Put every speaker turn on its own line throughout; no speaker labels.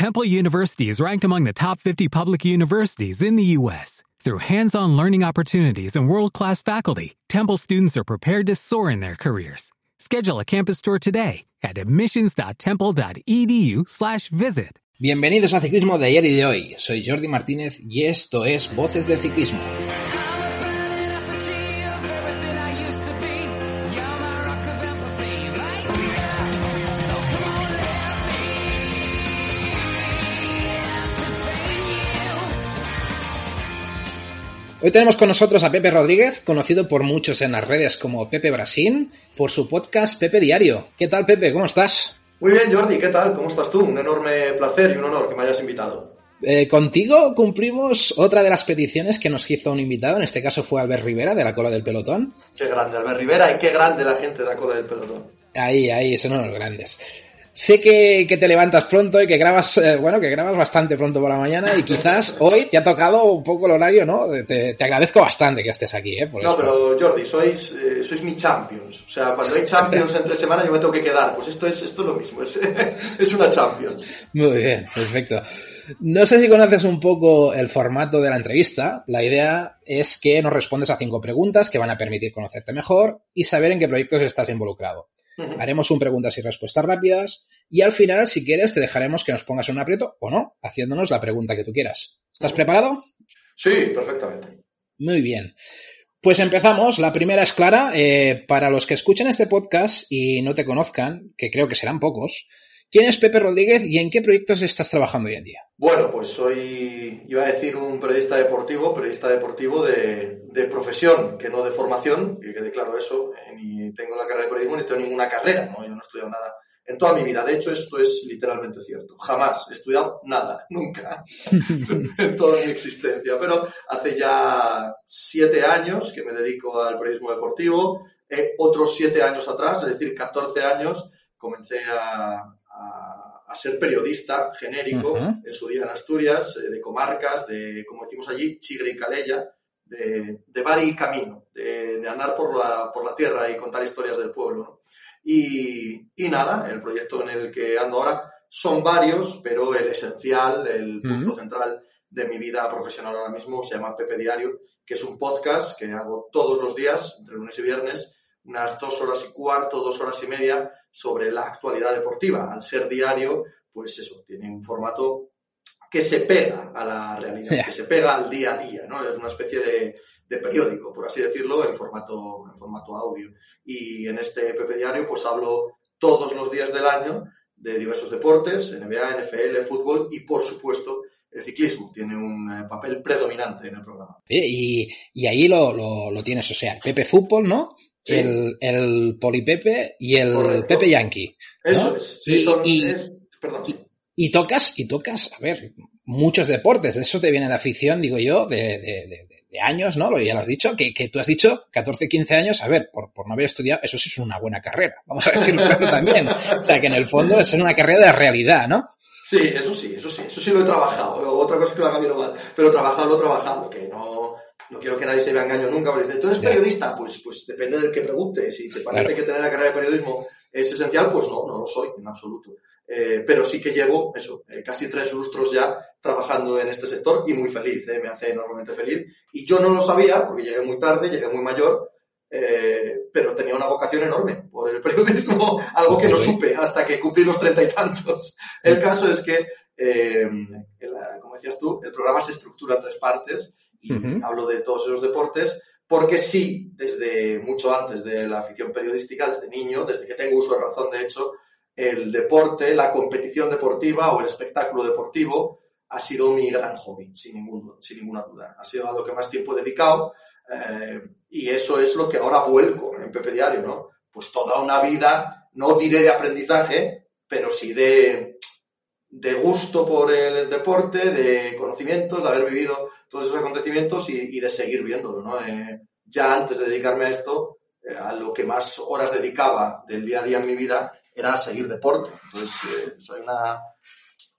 Temple University is ranked among the top 50 public universities in the U.S. Through hands-on learning opportunities and world-class faculty, Temple students are prepared to soar in their careers. Schedule a campus tour today at admissions.temple.edu/visit.
Bienvenidos a Ciclismo de ayer y de hoy. Soy Jordi Martínez y esto es Voces del Ciclismo. Hoy tenemos con nosotros a Pepe Rodríguez, conocido por muchos en las redes como Pepe Brasín, por su podcast Pepe Diario. ¿Qué tal, Pepe? ¿Cómo estás?
Muy bien, Jordi, ¿qué tal? ¿Cómo estás tú? Un enorme placer y un honor que me hayas invitado.
Eh, contigo cumplimos otra de las peticiones que nos hizo un invitado, en este caso fue Albert Rivera, de la cola del pelotón.
Qué grande, Albert Rivera, y qué grande la gente de la cola del pelotón.
Ahí, ahí, son unos grandes. Sé que, que, te levantas pronto y que grabas, eh, bueno, que grabas bastante pronto por la mañana y quizás hoy te ha tocado un poco el horario, ¿no? Te, te agradezco bastante que estés aquí, ¿eh?
Por no, pero Jordi, sois, eh, sois mi champions. O sea, cuando hay champions entre semana yo me tengo que quedar. Pues esto es, esto es lo mismo, es, es una champions.
Muy bien, perfecto. No sé si conoces un poco el formato de la entrevista. La idea es que nos respondes a cinco preguntas que van a permitir conocerte mejor y saber en qué proyectos estás involucrado. Haremos un preguntas y respuestas rápidas y al final, si quieres, te dejaremos que nos pongas en un aprieto o no, haciéndonos la pregunta que tú quieras. ¿Estás preparado?
Sí, perfectamente.
Muy bien. Pues empezamos. La primera es clara. Eh, para los que escuchen este podcast y no te conozcan, que creo que serán pocos, ¿quién es Pepe Rodríguez y en qué proyectos estás trabajando hoy en día?
Bueno, pues soy, iba a decir, un periodista deportivo, periodista deportivo de, profesión, que no de formación, que quede claro eso, eh, ni tengo la carrera de periodismo ni tengo ninguna carrera, ¿no? yo no he estudiado nada en toda mi vida. De hecho, esto es literalmente cierto. Jamás he estudiado nada, nunca, en toda mi existencia. Pero hace ya siete años que me dedico al periodismo deportivo. Eh, otros siete años atrás, es decir, 14 años, comencé a, a, ser periodista genérico en su día en Asturias, eh, de comarcas, de, como decimos allí, Chigre y Calella, de, de bar y camino, de, de, andar por la, por la tierra y contar historias del pueblo. ¿no? Y, y, nada, el proyecto en el que ando ahora son varios, pero el esencial, el punto central de mi vida profesional ahora mismo se llama Pepe Diario, que es un podcast que hago todos los días, entre lunes y viernes, unas dos horas y cuarto, dos horas y media, sobre la actualidad deportiva. Al ser diario, pues eso, tiene un formato que se pega a la realidad, yeah. que se pega al día a día, ¿no? Es una especie de, de, periódico, por así decirlo, en formato, en formato audio. Y en este Pepe Diario, pues hablo todos los días del año de diversos deportes, NBA, NFL, fútbol y, por supuesto, el ciclismo tiene un eh, papel predominante en el programa.
Y, y ahí lo, lo, lo, tienes, o sea, el Pepe Fútbol, ¿no? Sí. El, el Polipepe y el Correcto. Pepe Yankee.
¿no? Eso es. Sí,
y,
son,
y,
es, perdón.
Y tocas, y tocas, a ver, muchos deportes. Eso te viene de afición, digo yo, de, de, de, de años, ¿no? Ya lo has dicho, que, que, tú has dicho 14, 15 años, a ver, por, por no haber estudiado, eso sí es una buena carrera. Vamos a decirlo claro también. O sea, que en el fondo es una carrera de realidad, ¿no?
Sí, eso sí, eso sí, eso sí lo he trabajado. Otra cosa es que lo haga bien o mal, pero trabajarlo, trabajarlo, que no, no quiero que nadie se vea engaño nunca, porque dice, ¿tú eres periodista? Pues, pues depende del que pregunte. Si te parece claro. que tener la carrera de periodismo es esencial, pues no, no lo soy, en absoluto. Eh, pero sí que llevo eso, eh, casi tres lustros ya trabajando en este sector y muy feliz, eh, me hace enormemente feliz. Y yo no lo sabía porque llegué muy tarde, llegué muy mayor, eh, pero tenía una vocación enorme por el periodismo, algo que no supe hasta que cumplí los treinta y tantos. El caso es que, eh, el, como decías tú, el programa se estructura en tres partes y uh -huh. hablo de todos esos deportes porque sí, desde mucho antes de la afición periodística, desde niño, desde que tengo uso de razón, de hecho, el deporte, la competición deportiva o el espectáculo deportivo ha sido mi gran hobby, sin, ningún, sin ninguna duda. Ha sido a lo que más tiempo he dedicado eh, y eso es lo que ahora vuelco en Pepe Diario, ¿no? Pues toda una vida, no diré de aprendizaje, pero sí de, de gusto por el deporte, de conocimientos, de haber vivido todos esos acontecimientos y, de seguir viéndolo, ¿no? Eh, ya antes de dedicarme a esto, eh, a lo que más horas dedicaba del día a día en mi vida era seguir deporte. Entonces, eh, soy una,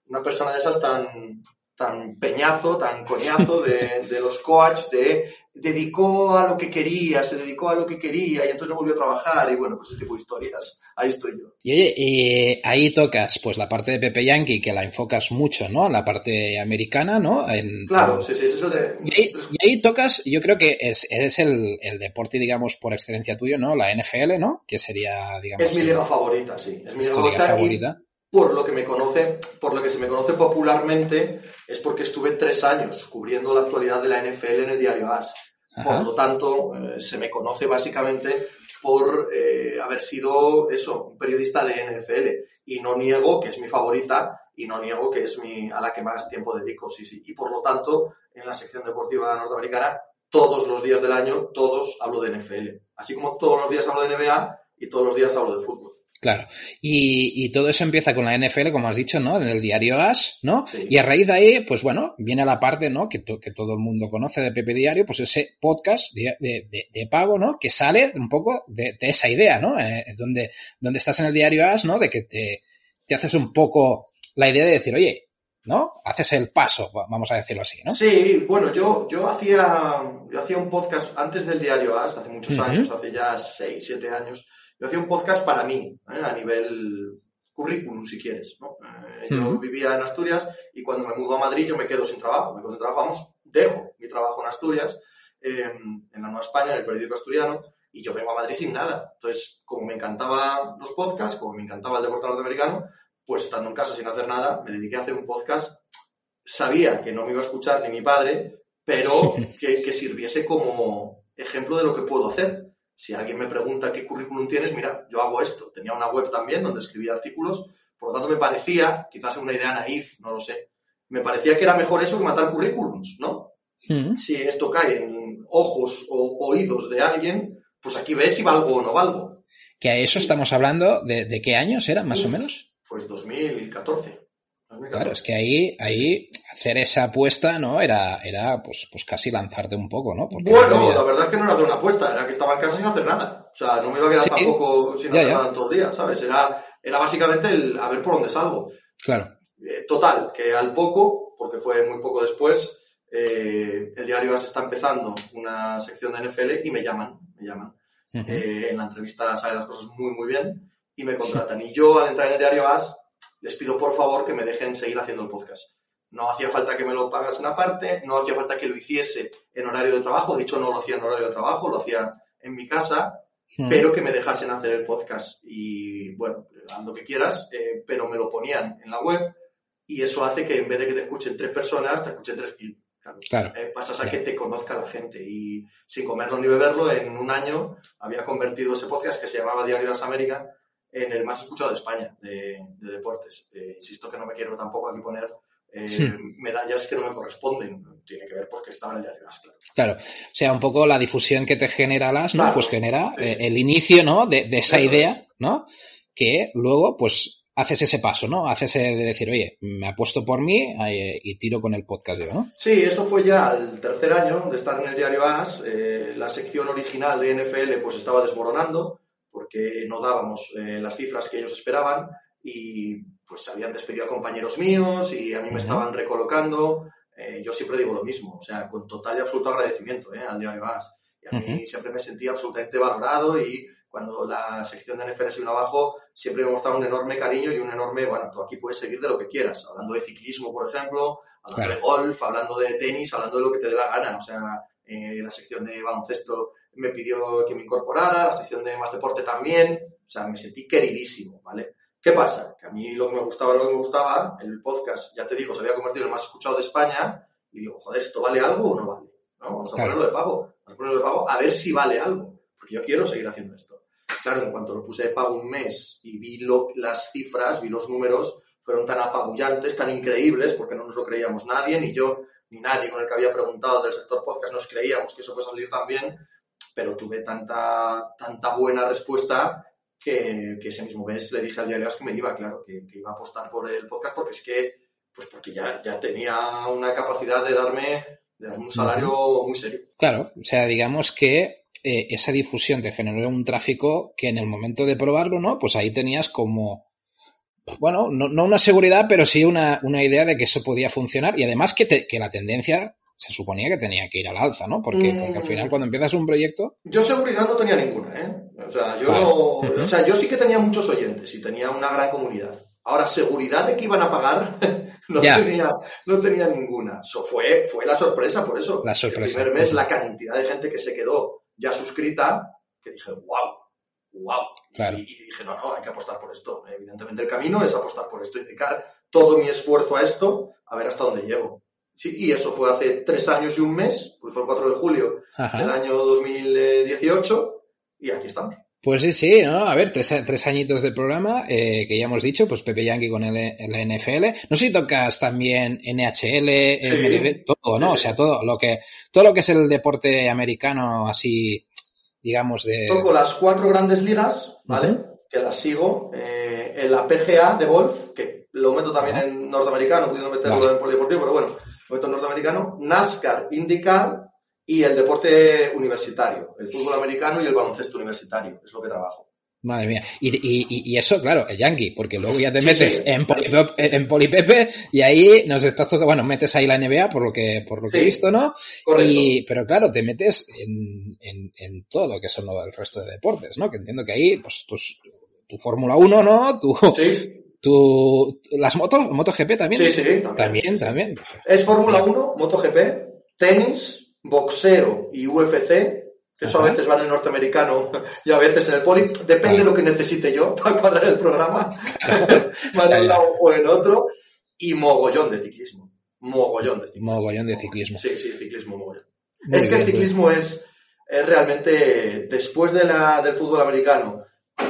una persona de esas tan, tan peñazo, tan coñazo de, de los coach, de dedicó a lo que quería, se dedicó a lo que quería y entonces no volvió a trabajar y bueno, pues ese tipo de historias. Ahí estoy yo.
Y oye, y ahí tocas pues la parte de Pepe Yankee que la enfocas mucho, ¿no? La parte americana, ¿no? En,
claro, sí, sí, es eso de...
Y ahí, tocas, yo creo que es, es el, el, deporte, digamos, por excelencia tuyo, ¿no? La NFL, ¿no? Que sería, digamos...
Es mi liga favorita, sí. Es mi liga favorita. favorita por lo que me conoce, por lo que se me conoce popularmente, es porque estuve tres años cubriendo la actualidad de la NFL en el diario AS. Por lo tanto, eh, se me conoce básicamente por eh, haber sido eso, un periodista de NFL. Y no niego que es mi favorita y no niego que es mi, a la que más tiempo dedico, sí, sí. Y por lo tanto, en la sección deportiva norteamericana, todos los días del año, todos hablo de NFL. Así como todos los días hablo de NBA y todos los días hablo de fútbol.
Claro. Y, y, todo eso empieza con la NFL, como has dicho, ¿no? En el diario As, ¿no? Y a raíz de ahí, pues bueno, viene la parte, ¿no? Que, que todo el mundo conoce de Pepe Diario, pues ese podcast de, de, de pago, ¿no? Que sale un poco de, esa idea, ¿no? Eh, donde, donde estás en el diario As, ¿no? De que te, te haces un poco la idea de decir, oye, ¿no? Haces el paso, vamos a decirlo así, ¿no?
Sí, bueno, yo, yo hacía, yo hacía un podcast antes del diario As, hace muchos años, hace ya seis, siete años yo hacía un podcast para mí, ¿eh? a nivel currículum, si quieres. ¿no? Eh, yo vivía en Asturias y cuando me mudo a Madrid yo me quedo sin trabajo. Me quedo sin trabajo, vamos, dejo mi trabajo en Asturias, en la Nueva España, en el periódico asturiano, y yo vengo a Madrid sin nada. Entonces, como me encantaban los podcasts, como me encantaba el deporte norteamericano, pues estando en casa sin hacer nada, me dediqué a hacer un podcast. Sabía que no me iba a escuchar ni mi padre, pero que, que sirviese como ejemplo de lo que puedo hacer si alguien me pregunta qué currículum tienes, mira, yo hago esto. Tenía una web también donde escribía artículos, por lo tanto me parecía, quizás una idea naif, no lo sé, me parecía que era mejor eso que matar currículums, ¿no? Hmm. Si esto cae en ojos o oídos de alguien, pues aquí ves si valgo o no valgo.
Que a eso estamos hablando, ¿de, qué años era, más o menos?
Pues 2014.
Claro, es que ahí, ahí hacer esa apuesta, ¿no? Era, era pues, pues casi lanzarte un poco, ¿no?
bueno, la verdad es que no era hacer una apuesta, era que estaba en casa sin hacer nada. O sea, no me iba a quedar tampoco sin hacer nada en todo el día, ¿sabes? Era, era básicamente el a ver por dónde salgo.
Claro.
Eh, total, que al poco, porque fue muy poco después, eh, el diario AS está empezando una sección de NFL y me llaman, me llaman. Eh, en la entrevista salen las cosas muy, muy bien y me contratan. Y yo, al entrar en el diario AS, les pido por favor que me dejen seguir haciendo el podcast. No hacía falta que me lo pagasen aparte, no hacía falta que lo hiciese en horario de trabajo, de hecho no lo hacía en horario de trabajo, lo hacía en mi casa, hmm. pero que me dejasen hacer el podcast. Y bueno, lo que quieras, eh, pero me lo ponían en la web y eso hace que en vez de que te escuchen tres personas, te escuchen tres mil. Claro. Eh, pasas a que te conozca la gente y sin comerlo ni beberlo, en un año había convertido ese podcast que se llamaba Diario de las Américas en el más escuchado de España de, deportes. Eh, insisto que no me quiero tampoco aquí poner eh, medallas que no me corresponden. Tiene que ver porque estaba en el diario claro.
Claro, o sea, un poco la difusión que te genera las, ¿no? pues genera eh, el inicio, ¿no? De, esa idea, ¿no? Que luego, pues, haces ese paso, ¿no? Haces de decir, oye, me apuesto por mí y tiro con el podcast yo, ¿no?
Sí, eso fue ya el tercer año de estar en el diario AS. la sección original de NFL pues estaba desmoronando porque no dábamos eh, las cifras que ellos esperaban y pues habían despedido a compañeros míos y a mí me estaban recolocando. Eh, yo siempre digo lo mismo, o sea, con total y absoluto agradecimiento eh, al diario AS. Y a mí siempre me sentía absolutamente valorado y cuando la sección de NFL se vino abajo, siempre me mostraba un enorme cariño y un enorme, bueno, tú aquí puedes seguir de lo que quieras, hablando de ciclismo, por ejemplo, hablando de golf, hablando de tenis, hablando de lo que te dé la gana. O sea, la sección de baloncesto me pidió que me incorporara, la sección de más deporte también, o sea, me sentí queridísimo, ¿vale? ¿Qué pasa? Que a mí lo que me gustaba, lo que me gustaba, el podcast, ya te digo, se había convertido en el más escuchado de España, y digo, joder, ¿esto vale algo o no vale? ¿No? Vamos a ponerlo de pago, vamos a ponerlo de pago a ver si vale algo, porque yo quiero seguir haciendo esto. Claro, en cuanto lo puse de pago un mes y vi lo, las cifras, vi los números, fueron tan apabullantes, tan increíbles, porque no nos lo creíamos nadie, ni yo, ni nadie con el que había preguntado del sector podcast nos creíamos que eso puede salir tan bien, pero tuve tanta, tanta buena respuesta que, ese mismo mes le dije al diario que me iba, claro, que, iba a apostar por el podcast porque es que, pues porque ya, ya tenía una capacidad de darme, de un salario muy serio.
Claro, o sea, digamos que eh, esa difusión te generó un tráfico que en el momento de probarlo, ¿no? Pues ahí tenías como bueno, no, una seguridad, pero sí una, una, idea de que eso podía funcionar y además que, que la tendencia se suponía que tenía que ir al alza, ¿no? Porque, porque al final mm. cuando empiezas un proyecto...
Yo seguridad no tenía ninguna, ¿eh? O sea, yo, o sea, yo sí que tenía muchos oyentes y tenía una gran comunidad. Ahora, seguridad de que iban a pagar, no, tenía, no tenía ninguna. Eso fue, fue la sorpresa, por eso.
La sorpresa.
El primer mes, la cantidad de gente que se quedó ya suscrita, que dije, wow, wow. Y, dije, no, no, hay que apostar por esto. Evidentemente el camino es apostar por esto y dedicar todo mi esfuerzo a esto, a ver hasta dónde llego. Sí, y eso fue hace tres años y un mes, pues fue el 4 de julio del año 2018, y aquí estamos.
Pues sí, sí, ¿no? A ver, tres, tres añitos de programa, eh, que ya hemos dicho, pues Pepe Yankee con el, la NFL. No sé si tocas también NHL, MLB, todo, ¿no? O sea, todo lo que, todo lo que es el deporte americano así, digamos, de...
Toco las cuatro grandes ligas, ¿vale? Que las sigo. Eh, en la PGA de golf, que lo meto también en norteamericano, pudiendo meterlo en polideportivo, pero bueno, en norteamericano. NASCAR, IndyCar, y el deporte universitario, el fútbol americano y el baloncesto universitario, es lo que trabajo.
Madre mía. Y, eso, claro, el yankee, porque luego ya te metes En, en Polipepe y ahí nos estás tocando, bueno, metes ahí la NBA por lo que, por lo que he visto, ¿no? Y, pero claro, te metes en, en, todo lo que son el resto de deportes, ¿no? Que entiendo que ahí, pues, tu Fórmula 1, ¿no? Tu, tu, las motos, MotoGP también.
Sí, sí,
también. También, también.
Es Fórmula 1, MotoGP, tenis, boxeo y UFC, que eso a veces va en el norteamericano y a veces en el poli, depende de lo que necesite yo para cuadrar el programa, va en un lado o en otro, y mogollón de ciclismo. Mogollón de ciclismo.
Mogollón de ciclismo.
Sí, sí, ciclismo mogollón. es que el ciclismo es, es, realmente, después de la, del fútbol americano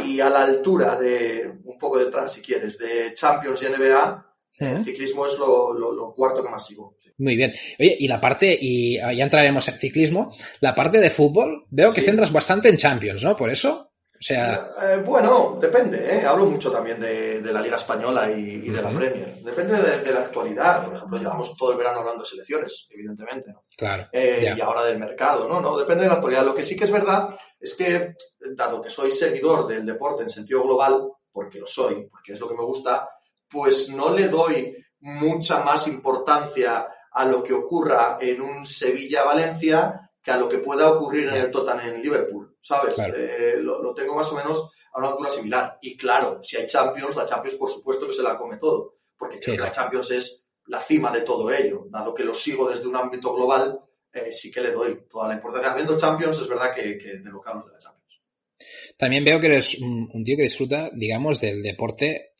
y a la altura de, un poco detrás si quieres, de Champions y NBA, el ciclismo es lo, cuarto que más sigo.
Muy bien. Oye, y la parte, y ya entraremos en ciclismo, la parte de fútbol, veo que centras bastante en Champions, ¿no? Por eso. O sea...
Eh, bueno, depende, ¿eh? Hablo mucho también de, la Liga Española y, de la Premier. Depende de, la actualidad. Por ejemplo, llevamos todo el verano hablando de selecciones, evidentemente.
Claro.
Eh, y ahora del mercado, ¿no? ¿no? Depende de la actualidad. Lo que sí que es verdad es que, dado que soy seguidor del deporte en sentido global, porque lo soy, porque es lo que me gusta, pues no le doy mucha más importancia a lo que ocurra en un Sevilla-Valencia que a lo que pueda ocurrir en el Tottenham en Liverpool, ¿sabes? Eh, lo, tengo más o menos a una altura similar. Y claro, si hay Champions, la Champions por supuesto que se la come todo, porque la Champions es la cima de todo ello. Dado que lo sigo desde un ámbito global, eh, sí que le doy toda la importancia. Habiendo Champions, es verdad que, que de lo que de la Champions.
También veo que eres un tío que disfruta, digamos, del deporte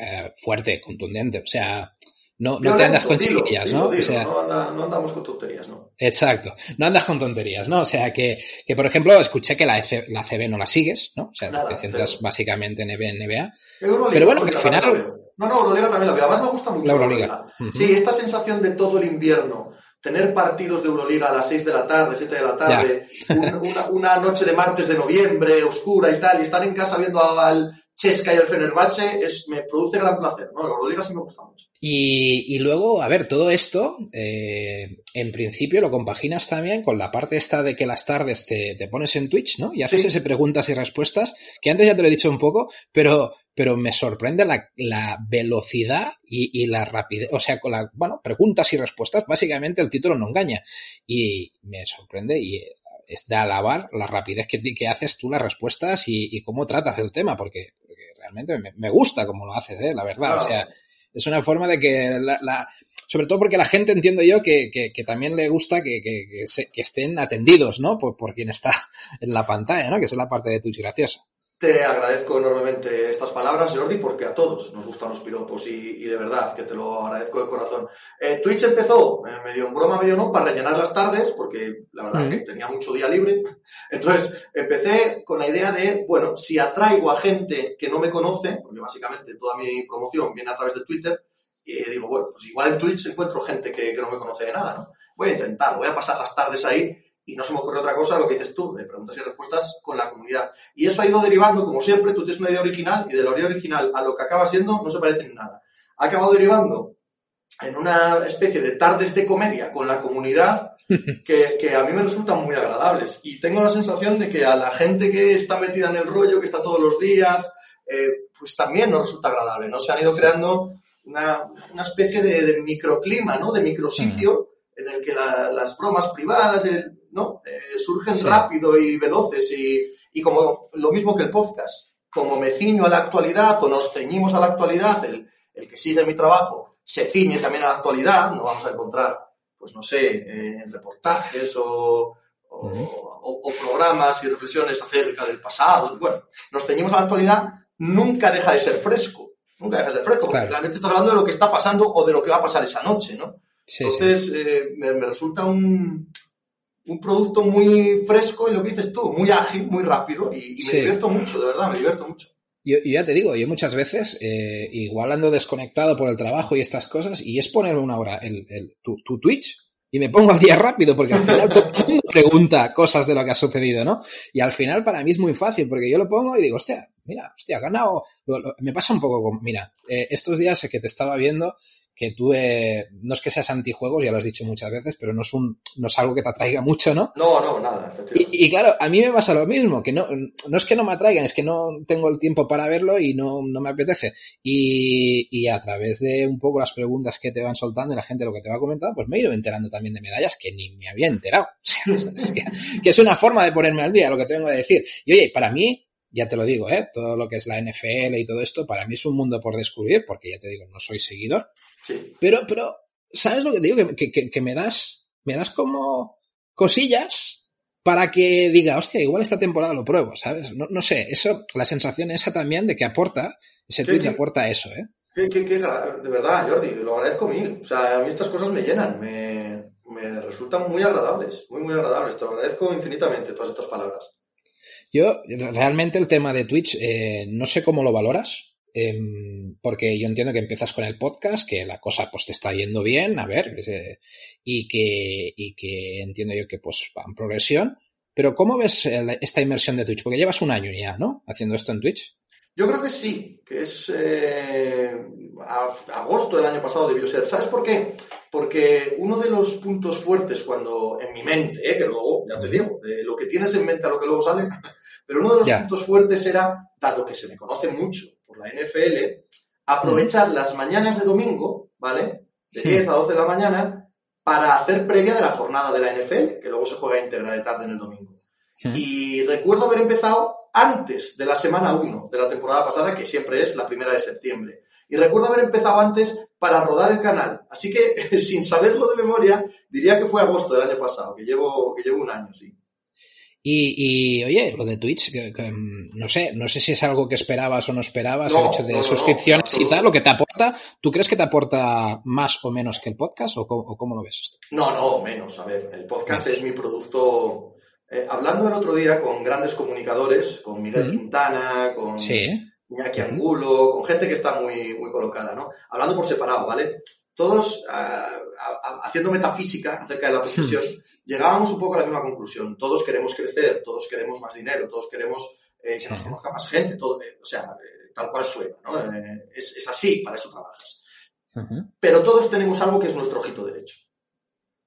eh, fuerte, contundente. O sea, no, no te andas con chiquillas, ¿no? o sea,
no, andamos con tonterías, ¿no?
Exacto, no andas con tonterías, ¿no? O sea, que, que por ejemplo, escuché que la, la CB no la sigues, ¿no? O sea, te centras básicamente en NBA. Pero bueno, que al final...
No, no, Euroliga también la veo. Además me gusta mucho
la Euroliga.
Sí, esta sensación de todo el invierno, tener partidos de Euroliga a las 6 de la tarde, 7 de la tarde, una, una, noche de martes de noviembre, oscura y tal, y estar en casa viendo al, Chesca y el Fenerbahce es, me produce gran placer, ¿no? La Euroliga sí me gusta mucho.
Y, luego, a ver, todo esto, eh, en principio lo compaginas también con la parte esta de que las tardes te, pones en Twitch, ¿no? Y haces ese preguntas y respuestas, que antes ya te lo he dicho un poco, pero, pero me sorprende la, velocidad y, la rapidez, o sea, con la, bueno, preguntas y respuestas, básicamente el título no engaña. Y me sorprende y es de alabar la rapidez que, que haces tú las respuestas y, cómo tratas el tema, porque, realmente me, gusta cómo lo haces, ¿eh? la verdad. O sea, es una forma de que la, sobre todo porque la gente entiendo yo que, que, también le gusta que, que, estén atendidos, ¿no? Por, por quien está en la pantalla, ¿no? Que es la parte de Twitch graciosa.
Te agradezco enormemente estas palabras, Jordi, porque a todos nos gustan los piropos y, de verdad que te lo agradezco de corazón. Eh, Twitch empezó, eh, medio en broma, medio no, para rellenar las tardes, porque la verdad que tenía mucho día libre. Entonces empecé con la idea de, bueno, si atraigo a gente que no me conoce, porque básicamente toda mi promoción viene a través de Twitter, y digo, bueno, pues igual en Twitch encuentro gente que, que no me conoce de nada, ¿no? Voy a intentar, voy a pasar las tardes ahí y no se me ocurre otra cosa lo que dices tú, de preguntas y respuestas con la comunidad. Y eso ha ido derivando, como siempre, tú tienes una idea original y de la idea original a lo que acaba siendo no se parece en nada. Ha acabado derivando en una especie de tardes de comedia con la comunidad que, a mí me resultan muy agradables. Y tengo la sensación de que a la gente que está metida en el rollo, que está todos los días, eh, pues también nos resulta agradable, ¿no? Se han ido creando una, especie de, microclima, ¿no? De micrositio en el que las bromas privadas, ¿no? Eh, surgen rápido y veloces y, y, como lo mismo que el podcast. Como me ciño a la actualidad o nos ceñimos a la actualidad, el, el que sigue mi trabajo se ciñe también a la actualidad, no vamos a encontrar, pues no sé, eh, reportajes o, o, programas y reflexiones acerca del pasado. Bueno, nos ceñimos a la actualidad, nunca deja de ser fresco. Nunca deja de ser fresco, porque realmente estás hablando de lo que está pasando o de lo que va a pasar esa noche, ¿no? Entonces, eh, me, resulta un, un producto muy fresco y lo que dices tú, muy ágil, muy rápido y, me divierto mucho, de verdad, me divierto mucho.
Yo, ya te digo, yo muchas veces, eh, igual ando desconectado por el trabajo y estas cosas, y es poner una hora el, el, tu, tu Twitch y me pongo al día rápido porque al final todo el mundo pregunta cosas de lo que ha sucedido, ¿no? Y al final para mí es muy fácil porque yo lo pongo y digo, hostia, mira, hostia, ha ganado. Me pasa un poco con, mira, eh, estos días que te estaba viendo, que tú, eh, no es que seas antijuegos, ya lo has dicho muchas veces, pero no es, un, no es algo que te atraiga mucho, ¿no?
No, no, nada,
y, y, claro, a mí me pasa lo mismo, que no, no es que no me atraigan, es que no tengo el tiempo para verlo y no, no me apetece. Y, y, a través de un poco las preguntas que te van soltando y la gente lo que te va comentando, pues me he ido enterando también de medallas que ni me había enterado. es que, que, es una forma de ponerme al día, lo que tengo que decir. Y oye, para mí, ya te lo digo, ¿eh? todo lo que es la NFL y todo esto, para mí es un mundo por descubrir, porque ya te digo, no soy seguidor, pero, pero, ¿sabes lo que te digo? Que, que, que, me das, me das como cosillas para que diga, hostia, igual esta temporada lo pruebo, ¿sabes? No, no sé, eso, la sensación esa también de que aporta, ese Twitch aporta eso, ¿eh?
de verdad, Jordi, lo agradezco mil. O sea, a mí estas cosas me llenan, me, me resultan muy agradables, muy, muy agradables. Te lo agradezco infinitamente todas estas palabras.
Yo, realmente el tema de Twitch, eh, no sé cómo lo valoras, Em, porque yo entiendo que empiezas con el podcast, que la cosa pues te está yendo bien, a ver, y, que, y que entiendo yo que pues va en progresión. Pero ¿cómo ves esta inmersión de Twitch? Porque llevas un año ya, ¿no? Haciendo esto en Twitch.
Yo creo que sí, que es eh, agosto del año pasado debió ser. ¿Sabes por qué? Porque uno de los puntos fuertes cuando en mi mente, eh, que luego, ya te digo, lo que tienes en mente a lo que luego sale, pero uno de los puntos fuertes era, dado que se me conoce mucho por la NFL, aprovechar las mañanas de domingo, ¿vale? De 10 a 12 de la mañana, para hacer previa de la jornada de la NFL, que luego se juega íntegra de tarde en el domingo. Y recuerdo haber empezado antes de la semana 1 de la temporada pasada, que siempre es la primera de septiembre. Y recuerdo haber empezado antes para rodar el canal. Así que, sin saberlo de memoria, diría que fue agosto del año pasado, que llevo, que llevo un año, sí.
Y, y, oye, lo de Twitch, que, que, no sé, no sé si es algo que esperabas o no esperabas, no, el hecho de no, suscripciones no, y tal, lo que te aporta, ¿tú crees que te aporta más o menos que el podcast o cómo, o cómo lo ves esto?
No, no, menos. A ver, el podcast es mi producto. Eh, hablando el otro día con grandes comunicadores, con Miguel mm. Quintana, con
sí.
Iñaki Angulo, con gente que está muy, muy colocada, ¿no? Hablando por separado, ¿vale? Todos uh, haciendo metafísica acerca de la profesión. Hmm llegábamos un poco a la misma conclusión. Todos queremos crecer, todos queremos más dinero, todos queremos eh, que nos conozca más gente, todo, eh, o sea, eh, tal cual suena, ¿no? Eh, es, es, así, para eso trabajas. Uh -huh. Pero todos tenemos algo que es nuestro ojito derecho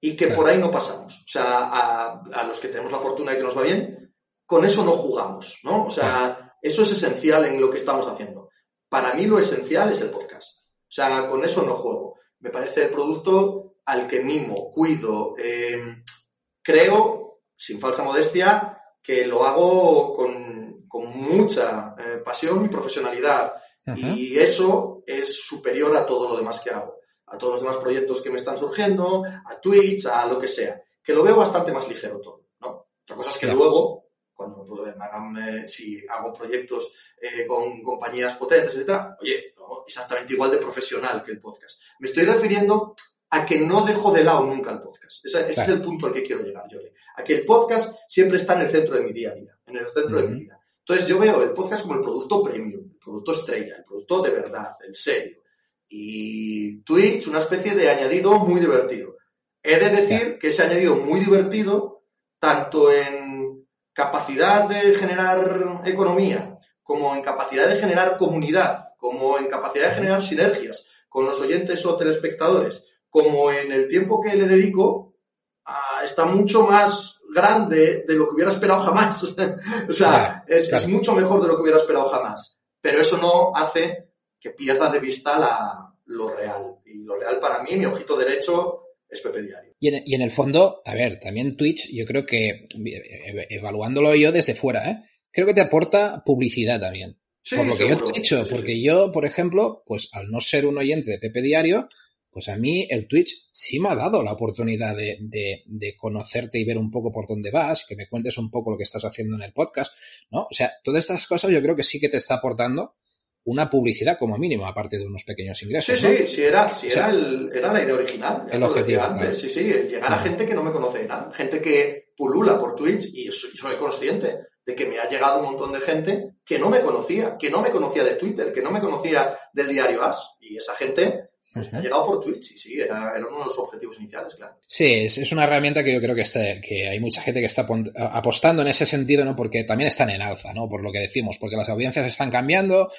y que claro. por ahí no pasamos. O sea, a, a, los que tenemos la fortuna de que nos va bien, con eso no jugamos, ¿no? O sea, eso es esencial en lo que estamos haciendo. Para mí lo esencial es el podcast. O sea, con eso no juego. Me parece el producto al que mimo, cuido, eh, creo, sin falsa modestia, que lo hago con, con mucha eh, pasión y profesionalidad. Y eso es superior a todo lo demás que hago, a todos los demás proyectos que me están surgiendo, a Twitch, a lo que sea, que lo veo bastante más ligero todo, ¿no? Otra cosa es que luego, cuando hagan, si hago proyectos eh, con compañías potentes, etcétera, oye, exactamente igual de profesional que el podcast. Me estoy refiriendo a que no dejo de lado nunca el podcast. Ese, ese claro. es el punto al que quiero llegar, Jordi. A que el podcast siempre está en el centro de mi día a día, en el centro uh -huh. de mi vida. Entonces yo veo el podcast como el producto premium, el producto estrella, el producto de verdad, el serio. Y Twitch, una especie de añadido muy divertido. He de decir que ese añadido muy divertido, tanto en capacidad de generar economía, como en capacidad de generar comunidad, como en capacidad de generar sinergias con los oyentes o telespectadores, como en el tiempo que le dedico, uh, está mucho más grande de lo que hubiera esperado jamás. o sea, claro, es, claro. es, mucho mejor de lo que hubiera esperado jamás. pero eso no hace que pierda de vista la, lo real. Y lo real para mí, mi ojito derecho, es Pepe Diario.
Y en, y en, el fondo, a ver, también Twitch, yo creo que, evaluándolo yo desde fuera, ¿eh? creo que te aporta publicidad también.
Sí,
por lo que yo te he dicho, porque yo, por ejemplo, pues al no ser un oyente de Pepe Diario, pues a mí el Twitch sí me ha dado la oportunidad de, de, de, conocerte y ver un poco por dónde vas, que me cuentes un poco lo que estás haciendo en el podcast, ¿no? O sea, todas estas cosas yo creo que sí que te está aportando una publicidad como mínimo, aparte de unos pequeños ingresos.
Sí,
¿no?
sí, sí, era, sí
O
era, el, era la idea original.
el objetivo,
antes.
claro.
Sí, sí, el llegar a gente que no me conoce de nada, gente que pulula por Twitch y soy, soy consciente de que me ha llegado un montón de gente que no me conocía, que no me conocía de Twitter, que no me conocía del diario As. Y esa gente pues, me ha llegado por Twitch y sí, era, era uno de los objetivos iniciales, claro.
Sí, es, es una herramienta que yo creo que, está, que hay mucha gente que está apostando en ese sentido, ¿no? Porque también están en alza, ¿no? Por lo que decimos, porque las audiencias están cambiando,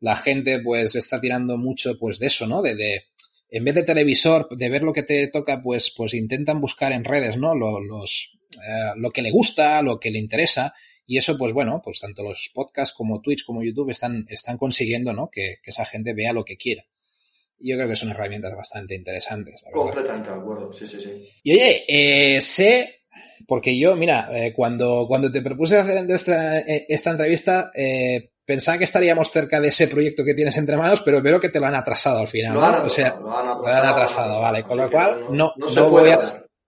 la gente pues está tirando mucho pues de eso, ¿no? De, de en vez de televisor, de ver lo que te toca, pues, pues intentan buscar en redes, ¿no? Lo, los, eh, lo que le gusta, lo que le interesa. Y eso, pues bueno, pues tanto los podcasts como Twitch como YouTube están, están consiguiendo, ¿no? Que, que esa gente vea lo que quiera. Y yo creo que son herramientas bastante interesantes.
Completamente de acuerdo, sí, sí, sí.
Y oye, eh, sé, porque yo, mira, eh, cuando, cuando te propuse hacer esta, eh, esta entrevista, eh, pensaba que estaríamos cerca de ese proyecto que tienes entre manos, pero veo que te lo han atrasado al final.
Lo
¿no?
han
o
atrasado,
sea,
lo han
lo
atrasado,
han
lo han
atrasado, vale. Con lo cual, no,
no se
no voy a.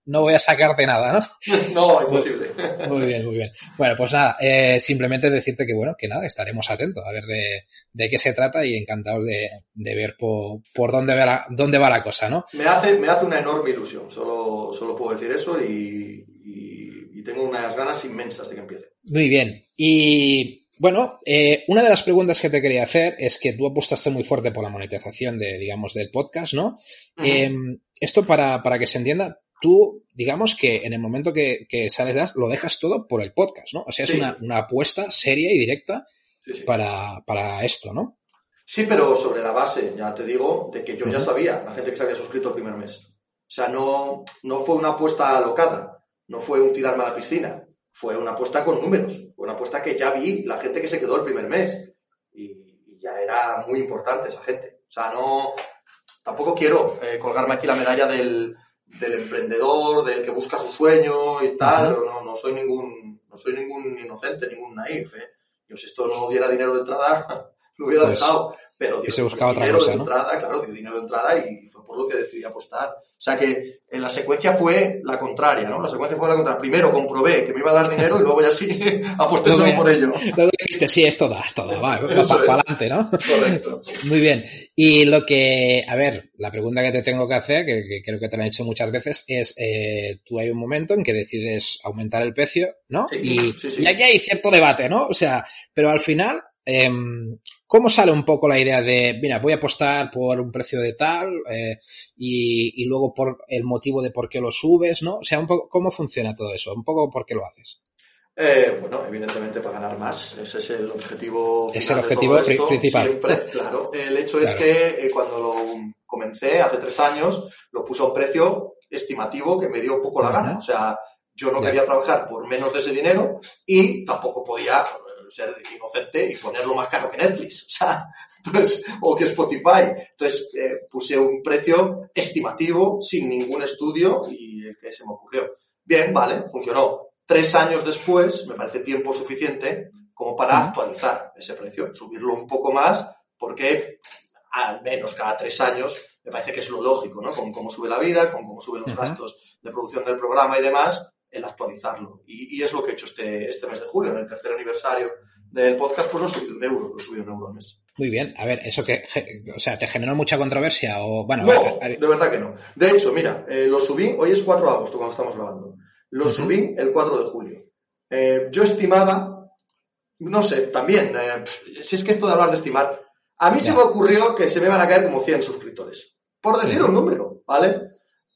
no voy a sacarte nada, ¿no?
No, imposible.
Muy bien, muy bien. Bueno, pues nada, eh, simplemente decirte que, bueno, que nada, estaremos atentos a ver de, de qué se trata y encantados de, de ver por, por dónde, va la, dónde va la cosa, ¿no?
Me hace, me hace una enorme ilusión, solo, solo puedo decir eso y, y- y tengo unas ganas inmensas de que empiece.
Muy bien. Y bueno, eh, una de las preguntas que te quería hacer es que tú apostaste muy fuerte por la monetización de, digamos, del podcast, ¿no? Eh, esto para, para que se entienda, tú, digamos que en el momento que, que sales de las, lo dejas todo por el podcast, ¿no? O sea, es
Sí.
una, una apuesta seria y directa
Sí, sí.
para, para esto, ¿no?
Sí, pero sobre la base, ya te digo, de que yo ya sabía, la gente que se había suscrito el primer mes. O sea, no, no fue una apuesta alocada, no fue un tirarme a la piscina, fue una apuesta con números, fue una apuesta que ya vi la gente que se quedó el primer mes. Y, y ya era muy importante esa gente. O sea, no, tampoco quiero eh, colgarme aquí la medalla del, del emprendedor, del que busca su sueño y tal. No, no soy ningún, no soy ningún inocente, ningún naif. ¿eh? Yo si esto no diera dinero de entrada, lo hubiera
Pues,
dejado. Pero dio,
se buscaba
dio
otra
dinero
cosa,
de
¿no?
entrada, claro, dio dinero de entrada y fue por lo que decidí apostar. O sea que en la secuencia fue la contraria, ¿no? La secuencia fue la contraria. Primero comprobé que me iba a dar dinero y luego ya sí aposté todo por ello.
Luego dijiste, sí, esto da, esto da, va, para
es.
adelante, ¿no?
Correcto.
Muy bien. Y lo que, a ver, la pregunta que te tengo que hacer, que, que creo que te la han hecho muchas veces, es, eh, tú hay un momento en que decides aumentar el precio, ¿no?
Sí,
y,
sí, sí.
y aquí hay cierto debate, ¿no? O sea, pero al final, em, ¿cómo sale un poco la idea de, mira, voy a apostar por un precio de tal eh, y, y luego por el motivo de por qué lo subes, ¿no? O sea, un poco, ¿cómo funciona todo eso? Un poco por qué lo haces.
Eh, bueno, evidentemente para ganar más. Ese es el objetivo.
Es el
de
objetivo
todo esto,
pri- principal.
Siempre, claro. El hecho es que eh, cuando lo comencé hace tres años, lo puse a un precio estimativo que me dio un poco la gana. O sea, yo no quería trabajar por menos de ese dinero y tampoco podía ser inocente y ponerlo más caro que Netflix. O sea, pues, o que Spotify. Entonces, eh, puse un precio estimativo sin ningún estudio y el que se me ocurrió. Bien, vale, funcionó. Tres años después, me parece tiempo suficiente como para actualizar ese precio, subirlo un poco más, porque al menos cada tres años me parece que es lo lógico, ¿no? Con cómo sube la vida, con cómo suben los gastos de producción del programa y demás, el actualizarlo. Y, y es lo que he hecho este, este mes de julio, en el tercer aniversario del podcast, pues lo he subido un euro, lo he subido un euro al mes.
Muy bien. A ver, eso que, o sea, ¿te generó mucha controversia o, bueno,
No,
a
de verdad que no. De hecho, mira, eh, lo subí, hoy es 4 de agosto cuando estamos grabando. Lo subí el 4 de julio. Eh, yo estimaba, no sé, también, eh, si es que esto de hablar de estimar, a mí se me ocurrió que se me van a caer como 100 suscriptores. Por decir
Sí.
un número, ¿vale?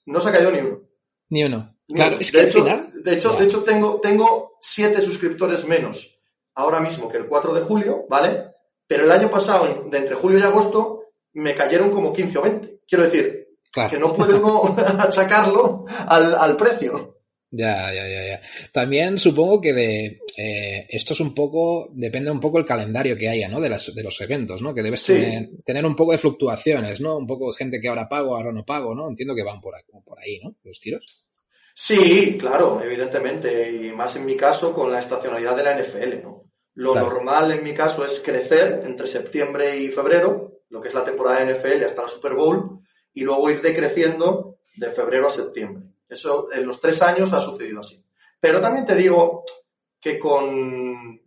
No se ha caído ni uno.
ni uno. Claro, es
de
que al
hecho,
final.
De hecho, de hecho tengo, tengo 7 suscriptores menos ahora mismo que el 4 de julio, ¿vale? Pero el año pasado, de entre julio y agosto, me cayeron como 15 o 20. Quiero decir,
Claro.
que no puede uno achacarlo al, al precio.
Ya, ya, ya, ya. También supongo que de eh, esto es un poco, depende un poco el calendario que haya, ¿no? De, las, de los eventos, ¿no? Que debes tener, tener, un poco de fluctuaciones, ¿no? Un poco de gente que ahora pago, ahora no pago, ¿no? Entiendo que van por por ahí ¿no? Los tiros.
Sí, claro, evidentemente. Y más en mi caso con la estacionalidad de la NFL, ¿no? Lo normal en mi caso es crecer entre septiembre y febrero, lo que es la temporada de NFL hasta la Super Bowl, y luego ir decreciendo de febrero a septiembre. Eso en los tres años ha sucedido así. Pero también te digo que con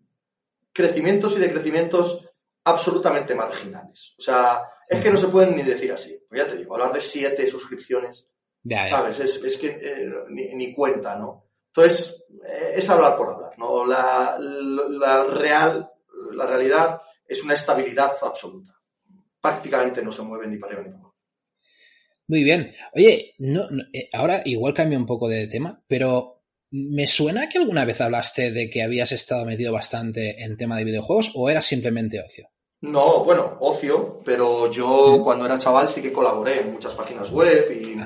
crecimientos y decrecimientos absolutamente marginales. O sea, es que no se pueden ni decir así. Pues ya te digo, hablar de siete suscripciones, ¿sabes? Es, que eh, ni, cuenta, ¿no? Entonces, eh, es hablar por hablar, ¿no? La, la, real, la realidad es una estabilidad absoluta. Prácticamente no se mueve ni para arriba ni para abajo.
Muy bien. Oye, no, eh, ahora igual cambio un poco de tema, pero me suena que alguna vez hablaste de que habías estado metido bastante en tema de videojuegos o era simplemente ocio.
No, bueno, ocio, pero yo cuando era chaval sí que colaboré en muchas páginas web y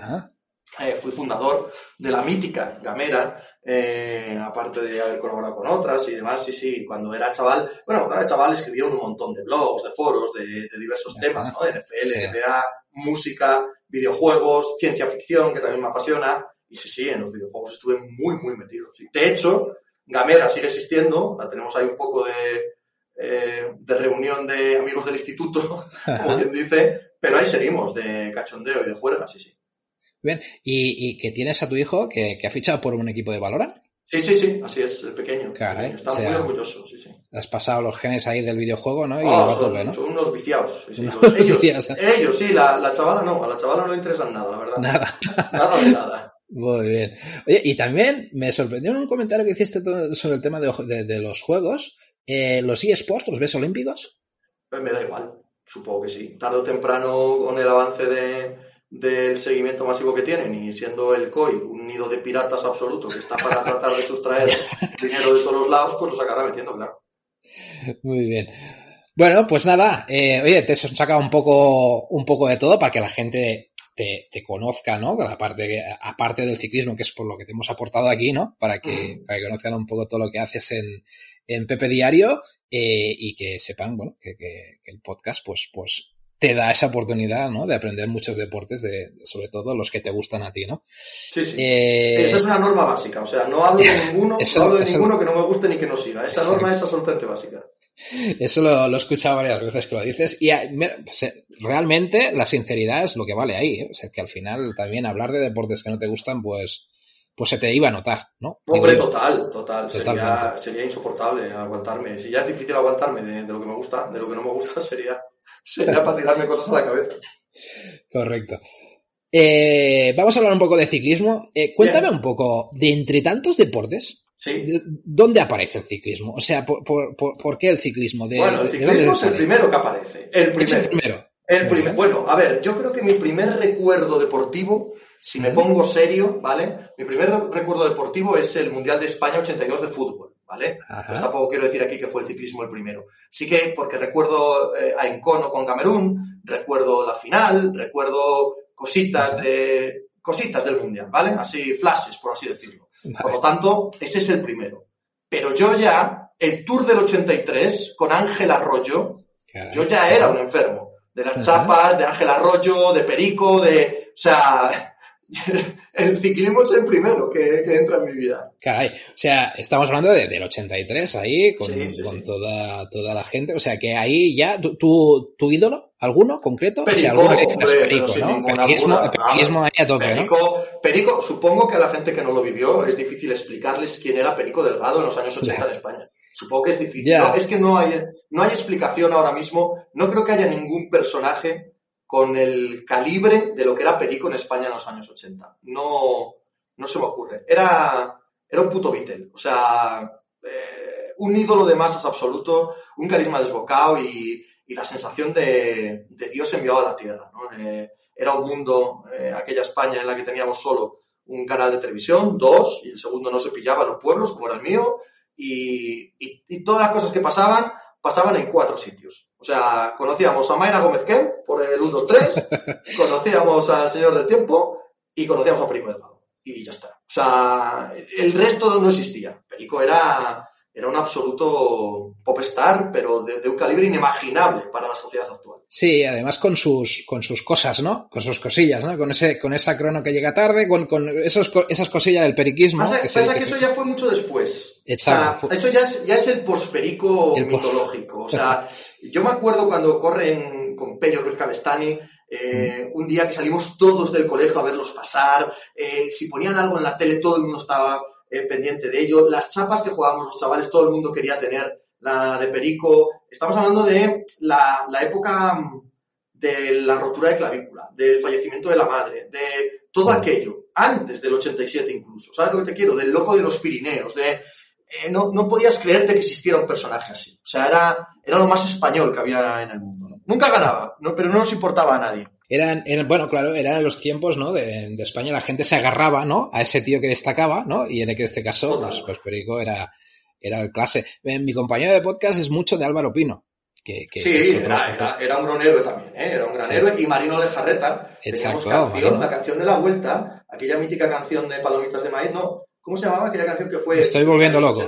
eh, fui fundador de la mítica Gamera, eh, aparte de haber colaborado con otras y demás, sí, sí, cuando era chaval, bueno, cuando era chaval escribía un montón de blogs, de foros, de, diversos temas, ¿no? De NFL, NBA, música, videojuegos, ciencia ficción, que también me apasiona. Y sí, sí, en los videojuegos estuve muy, muy metido. De hecho, Gamera sigue existiendo, la tenemos ahí un poco de, eh, de reunión de amigos del instituto, como quien dice, pero ahí seguimos, de cachondeo y de juerga, sí, sí.
Bien, ¿y, que tienes a tu hijo que, ha fichado por un equipo de Valorant?
Sí, sí, sí, así es, el pequeño. Está muy orgulloso, sí, sí.
Has pasado los genes ahí del videojuego, ¿no?
Y oh, son, unos viciados. ellos, sí, la, la, chavala no, a la chavala no le interesan nada, la verdad.
Nada.
Nada de nada.
Muy bien. Oye, y también me sorprendió en un comentario que hiciste sobre el tema de, los juegos. Eh, ¿Los eSports, los ves olímpicos?
Pues me da igual, supongo que sí. Tarde o temprano, con el avance de, del seguimiento masivo que tienen y siendo el COI un nido de piratas absoluto que está para tratar de sustraer dinero de todos los lados, pues lo sacará metiendo, claro.
Muy bien. Bueno, pues nada, eh, oye, te he sacado un poco, un poco de todo para que la gente te, conozca, ¿no? La parte aparte del ciclismo, que es por lo que te hemos aportado aquí, ¿no? Para que, para que conozcan un poco todo lo que haces en, en Pepe Diario eh, y que sepan, bueno, que, que, el podcast, pues, pues te da esa oportunidad, ¿no? De aprender muchos deportes, de, sobre todo los que te gustan a ti, ¿no?
Sí, sí. Eh, Esa es una norma básica. O sea, no hablo de ninguno, no hablo de ninguno que no me guste ni que no siga. Esa norma es absolutamente básica.
Eso lo, lo, he escuchado varias veces que lo dices. Y ah, pues, eh, realmente la sinceridad es lo que vale ahí. ¿eh? O sea, que al final también hablar de deportes que no te gustan, pues, pues se te iba a notar, ¿no?
Hombre, total, total. Sería, sería, insoportable aguantarme. Si ya es difícil aguantarme de, lo que me gusta, de lo que no me gusta, sería, sería para tirarme cosas a la cabeza.
Correcto. Eh, vamos a hablar un poco de ciclismo. Eh, cuéntame un poco, de entre tantos deportes, ¿dónde aparece el ciclismo? O sea, ¿por, por, qué el ciclismo?
bueno, el ciclismo es el primero que aparece. El primero. El primero. Bueno, a ver, yo creo que mi primer recuerdo deportivo si me pongo serio, ¿vale? Mi primer recuerdo deportivo es el Mundial de España 82 de fútbol, ¿vale? Entonces tampoco quiero decir aquí que fue el ciclismo el primero. Sí que porque recuerdo eh, a Encono con Camerún, recuerdo la final, recuerdo cositas de cositas del Mundial, ¿vale? Así flashes, por así decirlo. Por lo tanto, ese es el primero. Pero yo ya, el Tour del 83 con Ángel Arroyo, yo ya era un enfermo. De las chapas, de Ángel Arroyo, de Perico, de... O sea, el ciclismo es el primero que, entra en mi vida.
Caray, o sea, estamos hablando de, del 83 ahí, con, Toda, toda la gente. O sea, que ahí ya, ¿tu, tu, ídolo? ¿Alguno concreto?
Perico, Perico, ¿no?
Periquismo, ahí a tope,
Perico, Perico, supongo que a la gente que no lo vivió es difícil explicarles quién era Perico Delgado en los años 80 en España. Supongo que es difícil. es que no hay, no hay explicación ahora mismo. No creo que haya ningún personaje con el calibre de lo que era Perico en España en los años 80. No, no se me ocurre. Era, era un puto Beatle. O sea, eh, un ídolo de masas absoluto, un carisma desbocado y, y la sensación de, de, Dios enviado a la tierra. Eh, era un mundo, eh, aquella España en la que teníamos solo un canal de televisión, dos, y el segundo no se pillaba en los pueblos, como era el mío, y, y todas las cosas que pasaban, pasaban en cuatro sitios. O sea, conocíamos a Mayra Gómez Kem por el 1-2-3, conocíamos al Señor del Tiempo y conocíamos a Perico Delgado. Y ya está. O sea, el resto no existía. Perico era, era un absoluto popstar, pero de, un calibre inimaginable para la sociedad actual.
Sí, además con sus, con sus cosas, ¿no? Con sus cosillas, ¿no? Con ese, con esa crono que llega tarde, con, con esos, esas cosillas del periquismo.
Pasa que, eso ya fue mucho después. Exacto. eso ya es, ya es el posperico mitológico. O sea, yo me acuerdo cuando corren con Peño Ruiz Cabestani, eh, un día que salimos todos del colegio a verlos pasar, eh, si ponían algo en la tele todo el mundo estaba eh, pendiente de ello, las chapas que jugábamos los chavales todo el mundo quería tener, la de Perico, estamos hablando de la, época de la rotura de clavícula, del fallecimiento de la madre, de todo aquello, antes del 87 incluso, ¿sabes lo que te quiero? Del loco de los Pirineos, de... no, no, podías creerte que existiera un personaje así. O sea, era, era lo más español que había en el mundo. Nunca ganaba, ¿no? pero no nos importaba a nadie.
Eran, bueno, claro, eran los tiempos, ¿no? De, España la gente se agarraba, ¿no? A ese tío que destacaba, ¿no? Y en este caso, pues, pues, Perico era, era el clase. Eh, mi compañero de podcast es mucho de Álvaro Pino. Que,
sí, era, era, un gran héroe también, ¿eh? era un gran héroe. Y Marino Lejarreta, teníamos canción, la canción de la vuelta, aquella mítica canción de Palomitas de Maíz, ¿no? ¿Cómo se llamaba aquella canción que fue?
estoy volviendo loco.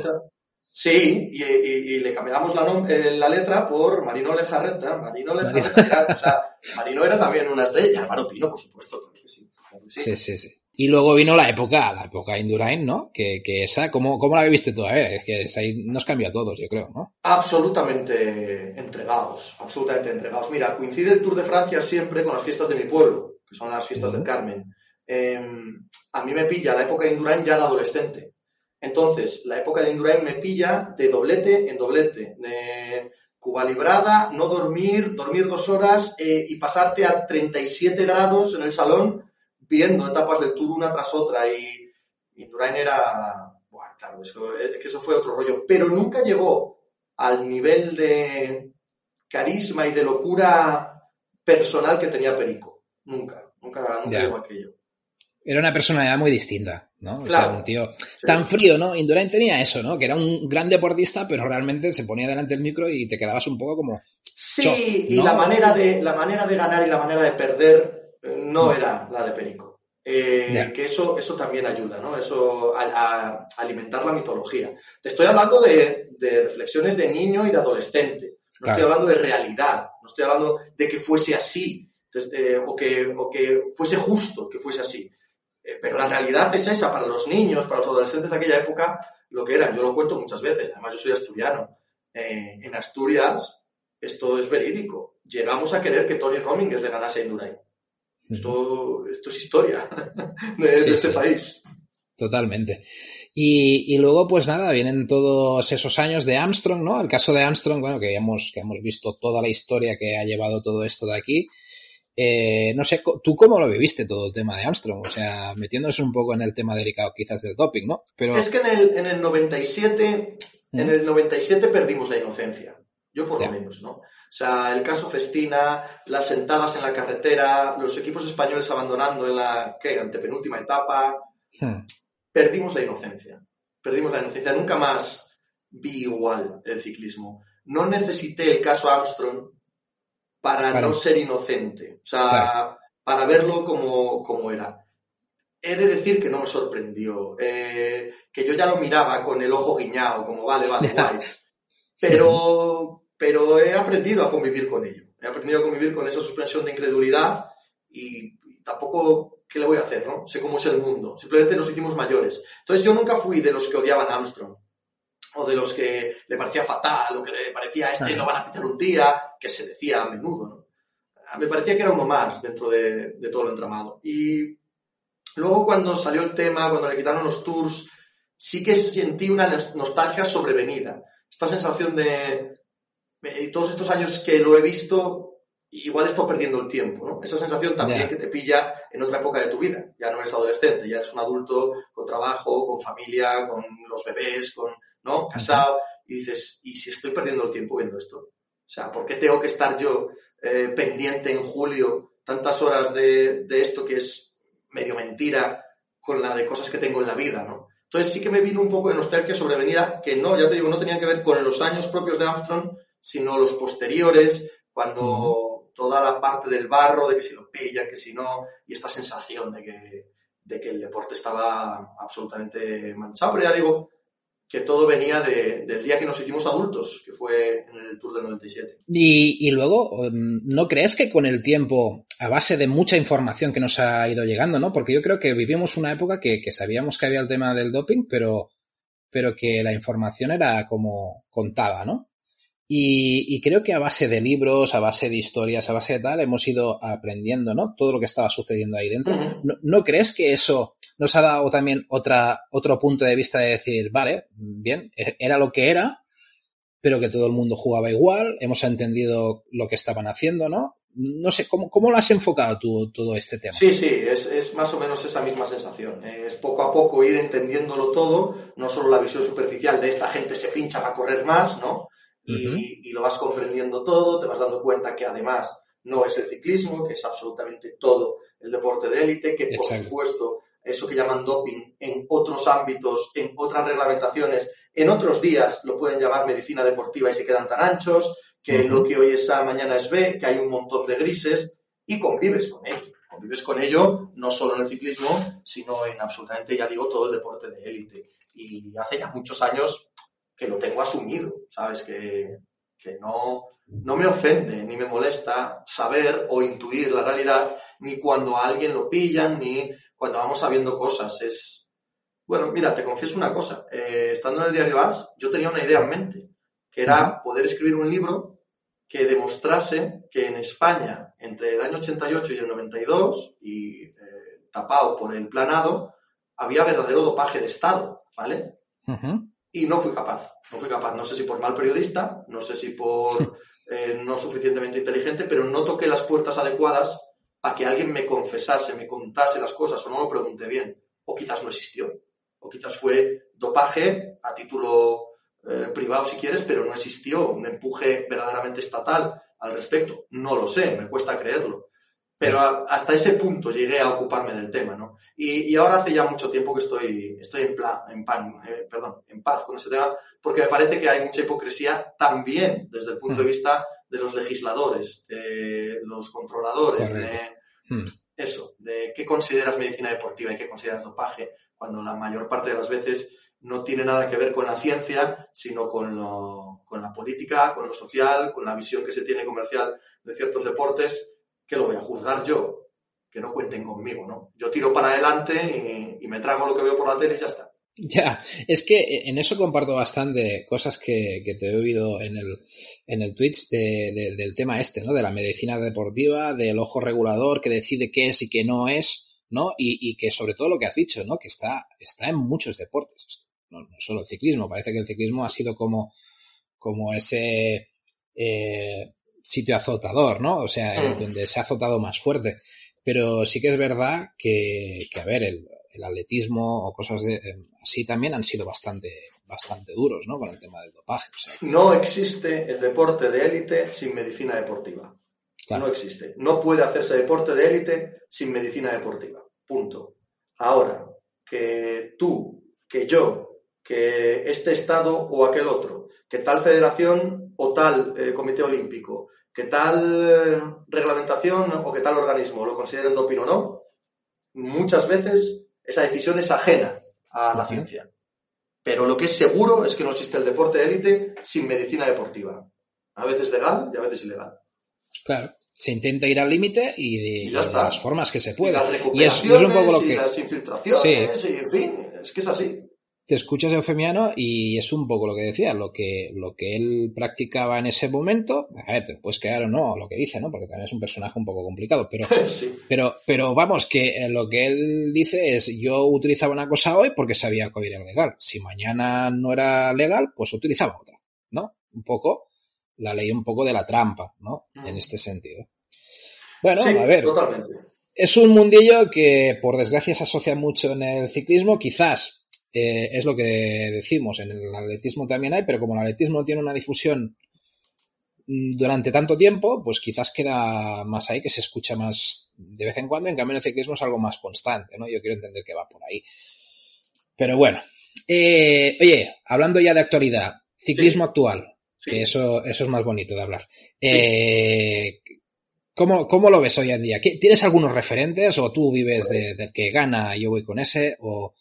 Sí, y, le cambiamos la, eh, la, letra por Marino Lejarreta. Marino Lejarreta era, o sea, Marino era también una estrella, y Álvaro Pino, por supuesto, sí,
sí. Sí, sí, Y luego vino la época, la época Indurain, ¿no? Que, que esa, ¿cómo, ¿cómo, la viviste tú? A ver, es que ahí nos cambió a todos, yo creo, ¿no?
Absolutamente entregados, absolutamente entregados. Mira, coincide el Tour de Francia siempre con las fiestas de mi pueblo, que son las fiestas del Carmen. Em, a mí me pilla la época de Indurain ya de adolescente. Entonces, la época de Indurain me pilla de doblete en doblete, de Cuba librada, no dormir, dormir dos horas eh, y pasarte a 37 grados en el salón viendo etapas del tour una tras otra. Y Indurain era, bueno, claro, eso, eh, que eso fue otro rollo, pero nunca llegó al nivel de carisma y de locura personal que tenía Perico. Nunca, nunca, nunca llegó aquello.
Era una personalidad muy distinta. ¿no? O sea, un tío tan frío, ¿no? Indurain tenía eso, ¿no? Que era un gran deportista, pero realmente se ponía delante del micro y te quedabas un poco como...
Sí, y la manera, de, la manera de ganar y la manera de perder eh, no era la de Perico. Eh, que eso, eso también ayuda, ¿no? Eso a, alimentar la mitología. Te estoy hablando de, reflexiones de niño y de adolescente. No estoy hablando de realidad. No estoy hablando de que fuese así. Eh, o, que, o que fuese justo que fuese así. Eh, pero la realidad es esa para los niños, para los adolescentes de aquella época, lo que eran. Yo lo cuento muchas veces, además yo soy asturiano. Eh, en Asturias esto es verídico. Llegamos a querer que Tony Romingers le ganase a Indurain. Esto, esto es historia de, este país.
Totalmente. Y, y, luego, pues nada, vienen todos esos años de Armstrong, ¿no? El caso de Armstrong, bueno, que hemos, que hemos visto toda la historia que ha llevado todo esto de aquí. Eh, no sé, ¿tú cómo lo viviste todo el tema de Armstrong? O sea, metiéndose un poco en el tema delicado quizás del doping, ¿no?
Pero... Es que en el, en el 97, en el 97 perdimos la inocencia. Yo por lo menos, ¿no? O sea, el caso Festina, las sentadas en la carretera, los equipos españoles abandonando en la, ¿qué? Antepenúltima etapa. Hmm. Perdimos la inocencia. Perdimos la inocencia. Nunca más vi igual el ciclismo. No necesité el caso Armstrong para, no ser inocente, o sea, para verlo como, era. He de decir que no me sorprendió, eh, que yo ya lo miraba con el ojo guiñado, como vale, vale, guay, pero, pero he aprendido a convivir con ello, he aprendido a convivir con esa suspensión de incredulidad y, tampoco, ¿qué le voy a hacer? No? Sé cómo es el mundo, simplemente nos hicimos mayores. Entonces yo nunca fui de los que odiaban a Armstrong o de los que le parecía fatal, o que le parecía este lo van a pitar un día, que se decía a menudo, ¿no? Me parecía que era uno más dentro de, todo lo entramado. Y luego cuando salió el tema, cuando le quitaron los tours, sí que sentí una nostalgia sobrevenida. Esta sensación de, todos estos años que lo he visto, igual he estado perdiendo el tiempo, ¿no? Esa sensación también que te pilla en otra época de tu vida. Ya no eres adolescente, ya eres un adulto con trabajo, con familia, con los bebés, con ¿no? Casado, y dices, ¿y si estoy perdiendo el tiempo viendo esto? O sea, ¿por qué tengo que estar yo eh, pendiente en julio tantas horas de, esto que es medio mentira con la de cosas que tengo en la vida, ¿no? Entonces sí que me vino un poco de nostalgia sobrevenida, que no, ya te digo, no tenía que ver con los años propios de Armstrong, sino los posteriores, cuando toda la parte del barro, de que si lo pillan, que si no, y esta sensación de que, de que el deporte estaba absolutamente manchado. Pero ya digo, que todo venía del día que nos hicimos adultos, que fue en el Tour del 97.
Y, y luego, em, ¿no crees que con el tiempo, a base de mucha información que nos ha ido llegando, ¿no? Porque yo creo que vivimos una época que, que sabíamos que había el tema del doping, pero, pero que la información era como contada, ¿no? Y, y, creo que a base de libros, a base de historias, a base de tal, hemos ido aprendiendo, ¿no? Todo lo que estaba sucediendo ahí dentro. ¿No, ¿No, crees que eso nos ha dado también otra, otro punto de vista de decir, vale, bien, e, era lo que era, pero que todo el mundo jugaba igual, hemos entendido lo que estaban haciendo, ¿no? No sé, ¿cómo, cómo lo has enfocado tú todo este tema?
Sí, sí, es, es, más o menos esa misma sensación. Es poco a poco ir entendiéndolo todo, no solo la visión superficial de esta gente se pincha para correr más, ¿no? Y, uh -huh. y lo vas comprendiendo todo, te vas dando cuenta que además no es el ciclismo, que es absolutamente todo el deporte de élite, que por Exacto. supuesto eso que llaman doping en otros ámbitos, en otras reglamentaciones, en otros días lo pueden llamar medicina deportiva y se quedan tan anchos, que lo que hoy es A, mañana es B, que hay un montón de grises y convives con ello. Convives con ello no solo en el ciclismo, sino en absolutamente, ya digo, todo el deporte de élite. Y hace ya muchos años que lo tengo asumido, ¿sabes? Que, que no, no me ofende ni me molesta saber o intuir la realidad, ni cuando a alguien lo pillan, ni cuando vamos sabiendo cosas. Es, bueno, mira, te confieso una cosa. Eh, estando en el diario AS, yo tenía una idea en mente, que era poder escribir un libro que demostrase que en España, entre el año 88 y el 92, y eh, tapado por el planado, había verdadero dopaje de Estado, ¿vale? Uh -huh. Y no fui capaz, no fui capaz. No sé si por mal periodista, no sé si por eh, no suficientemente inteligente, pero no toqué las puertas adecuadas a que alguien me confesase, me contase las cosas o no lo pregunté bien. O quizás no existió. O quizás fue dopaje a título eh, privado si quieres, pero no existió un empuje verdaderamente estatal al respecto. No lo sé, me cuesta creerlo. Pero a, hasta ese punto llegué a ocuparme del tema, ¿no? Y, y ahora hace ya mucho tiempo que estoy, estoy en, plan, en, pan, eh, perdón, en paz con ese tema, porque me parece que hay mucha hipocresía también desde el punto mm. de vista de los legisladores, de los controladores, de Hmm. Eso, de qué consideras medicina deportiva y qué consideras dopaje, cuando la mayor parte de las veces no tiene nada que ver con la ciencia, sino con, lo, con la política, con lo social, con la visión que se tiene comercial de ciertos deportes, que lo voy a juzgar yo, que no cuenten conmigo, ¿no? Yo tiro para adelante y, y me trago lo que veo por la tele y ya está.
Ya, es que en eso comparto bastante cosas que, que te he oído en el, en el Twitch de, de, del tema este, ¿no? De la medicina deportiva, del ojo regulador que decide qué es y qué no es, ¿no? Y, y que sobre todo lo que has dicho, ¿no? Que está, está en muchos deportes, no, no solo el ciclismo, parece que el ciclismo ha sido como, como ese eh, sitio azotador, ¿no? O sea, mm. donde se ha azotado más fuerte. Pero sí que es verdad que, que a ver, el, el atletismo o cosas de, eh, así también han sido bastante, bastante duros, ¿no? Con el tema del dopaje. O sea.
No existe el deporte de élite sin medicina deportiva. Claro. No existe. No puede hacerse deporte de élite sin medicina deportiva. Punto. Ahora, que tú, que yo, que este Estado o aquel otro, que tal federación o tal eh, comité olímpico, que tal eh, reglamentación o que tal organismo lo consideren doping o no, muchas veces esa decisión es ajena a la ciencia. Pero lo que es seguro es que no existe el deporte de élite sin medicina deportiva. A veces legal y a veces ilegal.
Claro. Se intenta ir al límite y, de,
y, ya
de las formas que se pueda.
Y, y, es, y es, un poco lo que. las infiltraciones, sí. y en fin, es que es así
te escuchas Eufemiano y es un poco lo que decía, lo que, lo que él practicaba en ese momento, a ver, te puedes quedar o no lo que dice, ¿no? Porque también es un personaje un poco complicado, pero,
sí.
pero, pero vamos, que lo que él dice es, yo utilizaba una cosa hoy porque sabía que hoy era legal. Si mañana no era legal, pues utilizaba otra, ¿no? Un poco la ley un poco de la trampa, ¿no? Mm. En este sentido. Bueno,
sí,
a ver.
Totalmente.
Es un mundillo que por desgracia se asocia mucho en el ciclismo, quizás eh, es lo que decimos, en el atletismo también hay, pero como el atletismo tiene una difusión mm, durante tanto tiempo, pues quizás queda más ahí, que se escucha más de vez en cuando, en cambio en el ciclismo es algo más constante, ¿no? Yo quiero entender que va por ahí. Pero bueno, eh, oye, hablando ya de actualidad, ciclismo sí. actual, sí. que eso, eso es más bonito de hablar. Eh, ¿Cómo, ¿Cómo, lo ves hoy en día? ¿Tienes algunos referentes o tú vives del que gana y yo voy con ese? O,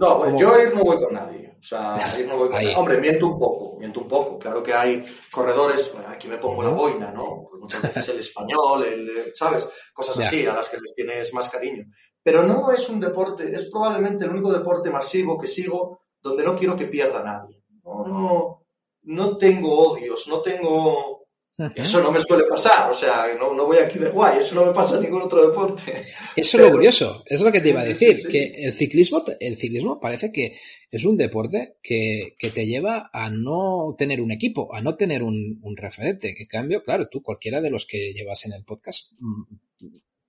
no, pues yo ir no voy con nadie. O sea, ir no voy con nadie. Hombre, miento un poco, miento un poco. Claro que hay corredores, aquí me pongo la boina, ¿no? Pues muchas veces el español, el, ¿sabes? Cosas así a las que les tienes más cariño. Pero no es un deporte, es probablemente el único deporte masivo que sigo donde no quiero que pierda nadie. No, no, no tengo odios, no tengo eso no me suele pasar, o sea, no, no, voy aquí de guay, eso no me pasa en ningún otro deporte.
Eso es lo curioso, es lo que te iba a decir, que el ciclismo, el ciclismo parece que es un deporte que, que, te lleva a no tener un equipo, a no tener un, un referente. Que cambio, claro, tú, cualquiera de los que llevas en el podcast, mm,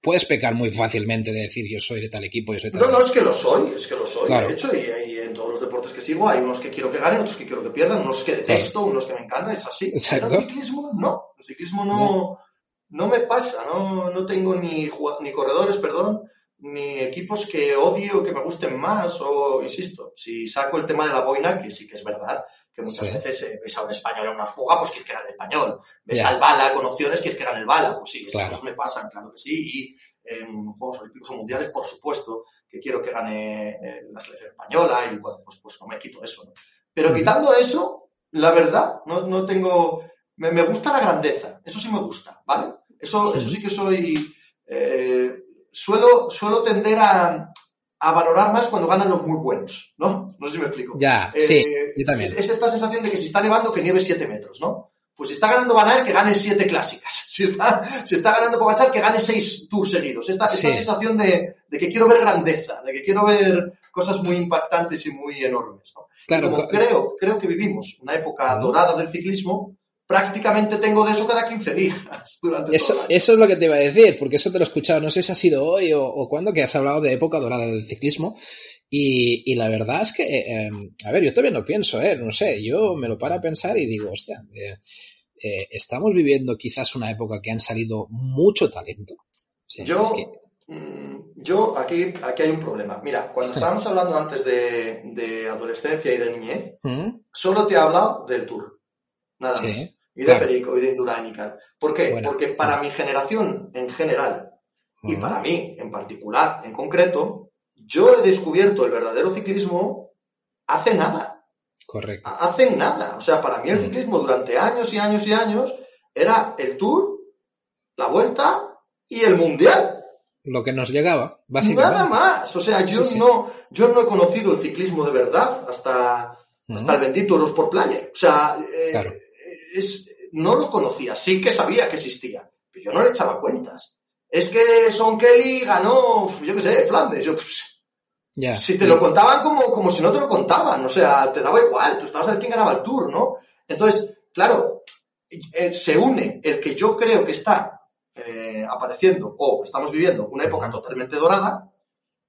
puedes pecar muy fácilmente de decir yo soy de tal equipo, yo soy tal
No, no, es que lo soy, es que lo soy, de hecho, y, en todos los deportes que sigo hay unos que quiero que ganen, otros que quiero que pierdan, unos que detesto, unos que me encantan, es así. Exacto. Pero el ciclismo no, el ciclismo no, no, me pasa, no, no tengo ni, ni corredores, perdón, ni equipos que odie o que me gusten más, o insisto, si saco el tema de la boina, que sí que es verdad, que muchas veces eh, ves a un español en una fuga, pues quieres que gane el español. Ves al bala con opciones, quieres que gane el bala. Pues sí, esas cosas me pasan, claro que sí. Y en Juegos Olímpicos o Mundiales, por supuesto, que quiero que gane eh, la selección española y bueno, pues, pues no me quito eso. Pero quitando eso, la verdad, no, no tengo... Me, me, gusta la grandeza, eso sí me gusta, ¿vale? Eso, eso sí que soy... Eh, suelo, suelo tender a, a valorar más cuando ganan los muy buenos, ¿no? No sé si me explico.
Ya, sí, eh, yo también.
Es, esta sensación de que si está nevando, que nieve 7 metros, ¿no? Pues si está ganando Van que gane 7 clásicas. Si está, si está ganando Pogachar, que gane 6 tours seguidos. Esta, esta sensación de, de, que quiero ver grandeza, de que quiero ver cosas muy impactantes y muy enormes, ¿no? Claro, como creo, creo que vivimos una época dorada del ciclismo, prácticamente tengo de eso cada 15 días durante
eso,
todo
Eso es lo que te iba a decir, porque eso te lo he escuchado, no sé si ha sido hoy o, o cuándo, que has hablado de época dorada del ciclismo. Y, y la verdad es que, eh, a ver, yo todavía no pienso, ¿eh? No sé, yo me lo paro a pensar y digo, hostia, eh, eh, estamos viviendo quizás una época que han salido mucho talento.
yo, mm, yo aquí, aquí hay un problema. Mira, cuando estábamos hablando antes de, de adolescencia y de niñez, ¿Mm? solo te he hablado del tour. Nada más y de Perico y de Indurain ¿Por qué? Porque para mi generación en general y para mí en particular, en concreto, yo he descubierto el verdadero ciclismo hace nada.
Correcto.
Hace nada. O sea, para mí el ciclismo durante años y años y años era el Tour, la Vuelta y el Mundial.
Lo que nos llegaba, básicamente.
Nada más. O sea, yo, No, yo no he conocido el ciclismo de verdad hasta, hasta el bendito Euros por Playa. O sea, eh, no lo conocía, sí que sabía que existía, pero yo no le echaba cuentas. Es que Son Kelly ganó, yo qué sé, Flandes. Yo, pues, Si te lo contaban como, como si no te lo contaban, o sea, te daba igual, tú estabas a ver quién ganaba el tour, ¿no? Entonces, claro, eh, se une el que yo creo que está eh, apareciendo o estamos viviendo una época totalmente dorada,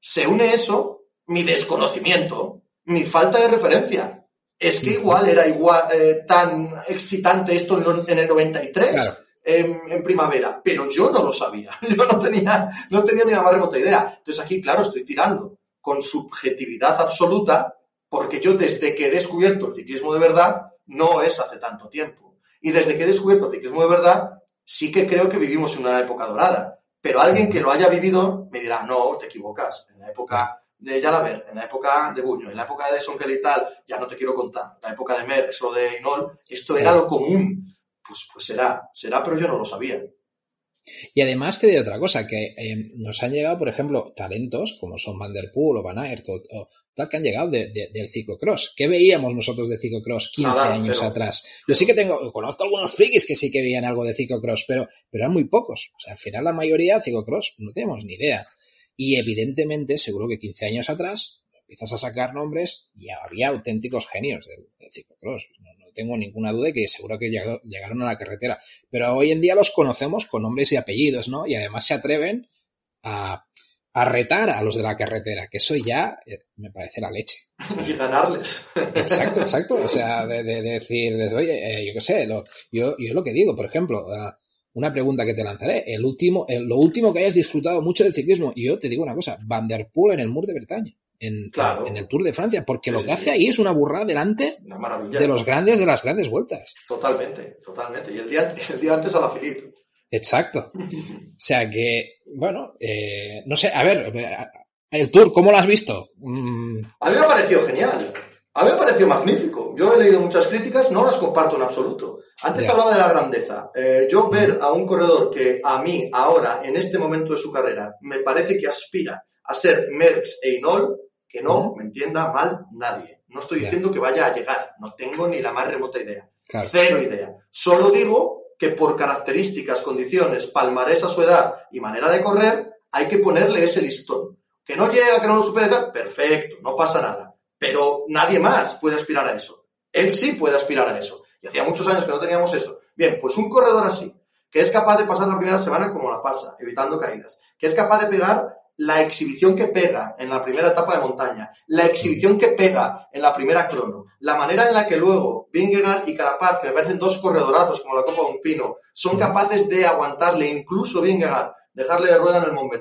se une eso, mi desconocimiento, mi falta de referencia es que igual era igual eh, tan excitante esto en, el 93 en, primavera, pero yo no lo sabía, yo no tenía, no tenía ni la más remota idea. Entonces aquí, claro, estoy tirando con subjetividad absoluta, porque yo desde que he descubierto el ciclismo de verdad, no es hace tanto tiempo. Y desde que he descubierto el ciclismo de verdad, sí que creo que vivimos en una época dorada. Pero alguien que lo haya vivido me dirá, no, te equivocas. En la época de Jalaber, en la época de Buño, en la época de Sonkel y tal, ya no te quiero contar, en la época de Mer, eso de Inol, esto era lo común. Pues, pues será, será, pero yo no lo sabía.
Y además te digo otra cosa, que eh, nos han llegado, por ejemplo, talentos como son Van Der Poel o Van Aert o, tal que han llegado del ciclocross. ¿Qué veíamos nosotros de ciclocross 15 años atrás? Yo sí que tengo, conozco algunos frikis que sí que veían algo de ciclocross, pero, pero eran muy pocos. O sea, al final la mayoría ciclocross no tenemos ni idea. Y evidentemente, seguro que 15 años atrás, empiezas a sacar nombres y había auténticos genios del, ciclocross. No, tengo ninguna duda de que seguro que llegaron a la carretera. Pero hoy en día los conocemos con nombres y apellidos, ¿no? Y además se atreven a, retar a los de la carretera, que eso ya eh, me parece la leche.
Y ganarles.
Exacto, exacto. O sea, de, decirles, oye, eh, yo qué sé, lo, yo, yo lo que digo, por ejemplo, una pregunta que te lanzaré. El último, lo último que hayas disfrutado mucho del ciclismo. Y yo te digo una cosa, Van der Poel en el Mur de Bretaña. En, en, el Tour de Francia, porque lo que hace ahí es una burrada delante de los grandes de las grandes vueltas.
Totalmente, totalmente. Y el día, el día antes a la Philippe.
Exacto. O sea que, bueno, eh, no sé, a ver, el tour, ¿cómo lo has visto?
Mm. A mí me ha parecido genial. A mí me ha parecido magnífico. Yo he leído muchas críticas, no las comparto en absoluto. Antes hablaba de la grandeza. Eh, yo ver a un corredor que a mí, ahora, en este momento de su carrera, me parece que aspira a ser Merckx e Inol, que no me entienda mal nadie. No estoy diciendo que vaya a llegar, no tengo ni la más remota idea. Cero idea. Solo digo que por características, condiciones, palmarés a su edad y manera de correr, hay que ponerle ese listón. Que no llega, que no lo supere, perfecto, no pasa nada. Pero nadie más puede aspirar a eso. Él sí puede aspirar a eso. Y hacía muchos años que no teníamos eso. Bien, pues un corredor así, que es capaz de pasar la primera semana como la pasa, evitando caídas, que es capaz de pegar la exhibición que pega en la primera etapa de montaña, la exhibición que pega en la primera crono, la manera en la que luego Vingegaard y Carapaz, que me parecen dos corredorazos como la Copa de un Pino, son capaces de aguantarle, incluso Vingegaard, dejarle de rueda en el Mont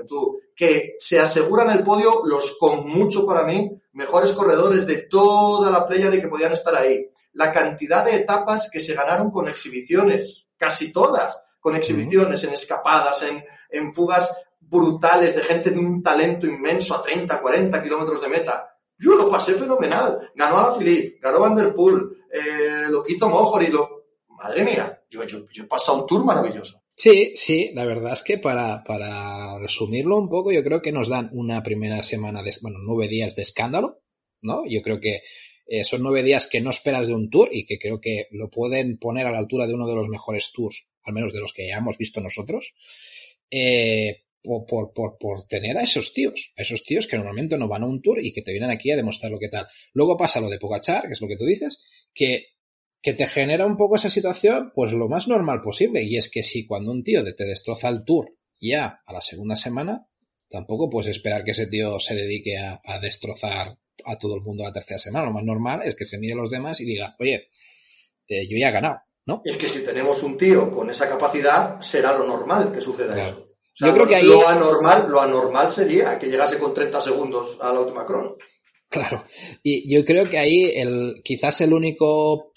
que se aseguran el podio los con mucho para mí mejores corredores de toda la playa de que podían estar ahí. La cantidad de etapas que se ganaron con exhibiciones, casi todas, con exhibiciones, en escapadas, en, en fugas brutales de gente de un talento inmenso a 30, 40 kilómetros de meta. Yo lo pasé fenomenal. Ganó a la Philippe, ganó Van Der Poel, eh, lo hizo Mojor y lo... Madre mía, yo, yo, yo he pasado un tour maravilloso.
Sí, sí, la verdad es que para, para resumirlo un poco, yo creo que nos dan una primera semana, de, bueno, nueve días de escándalo, ¿no? Yo creo que eh, son nueve días que no esperas de un tour y que creo que lo pueden poner a la altura de uno de los mejores tours, al menos de los que ya hemos visto nosotros. Eh, por, por, por, tener a esos tíos, a esos tíos que normalmente no van a un tour y que te vienen aquí a demostrar lo que tal. Luego pasa lo de Pogachar, que es lo que tú dices, que, que te genera un poco esa situación, pues lo más normal posible. Y es que si cuando un tío te destroza el tour ya a la segunda semana, tampoco puedes esperar que ese tío se dedique a, destrozar a todo el mundo la tercera semana. Lo más normal es que se mire a los demás y diga, oye, eh, yo ya he ganado, ¿no?
Es que si tenemos un tío con esa capacidad, será lo normal que suceda eso
yo creo que ahí...
Lo anormal, lo anormal sería que llegase con 30 segundos a la última crono.
Claro. Y yo creo que ahí el, quizás el único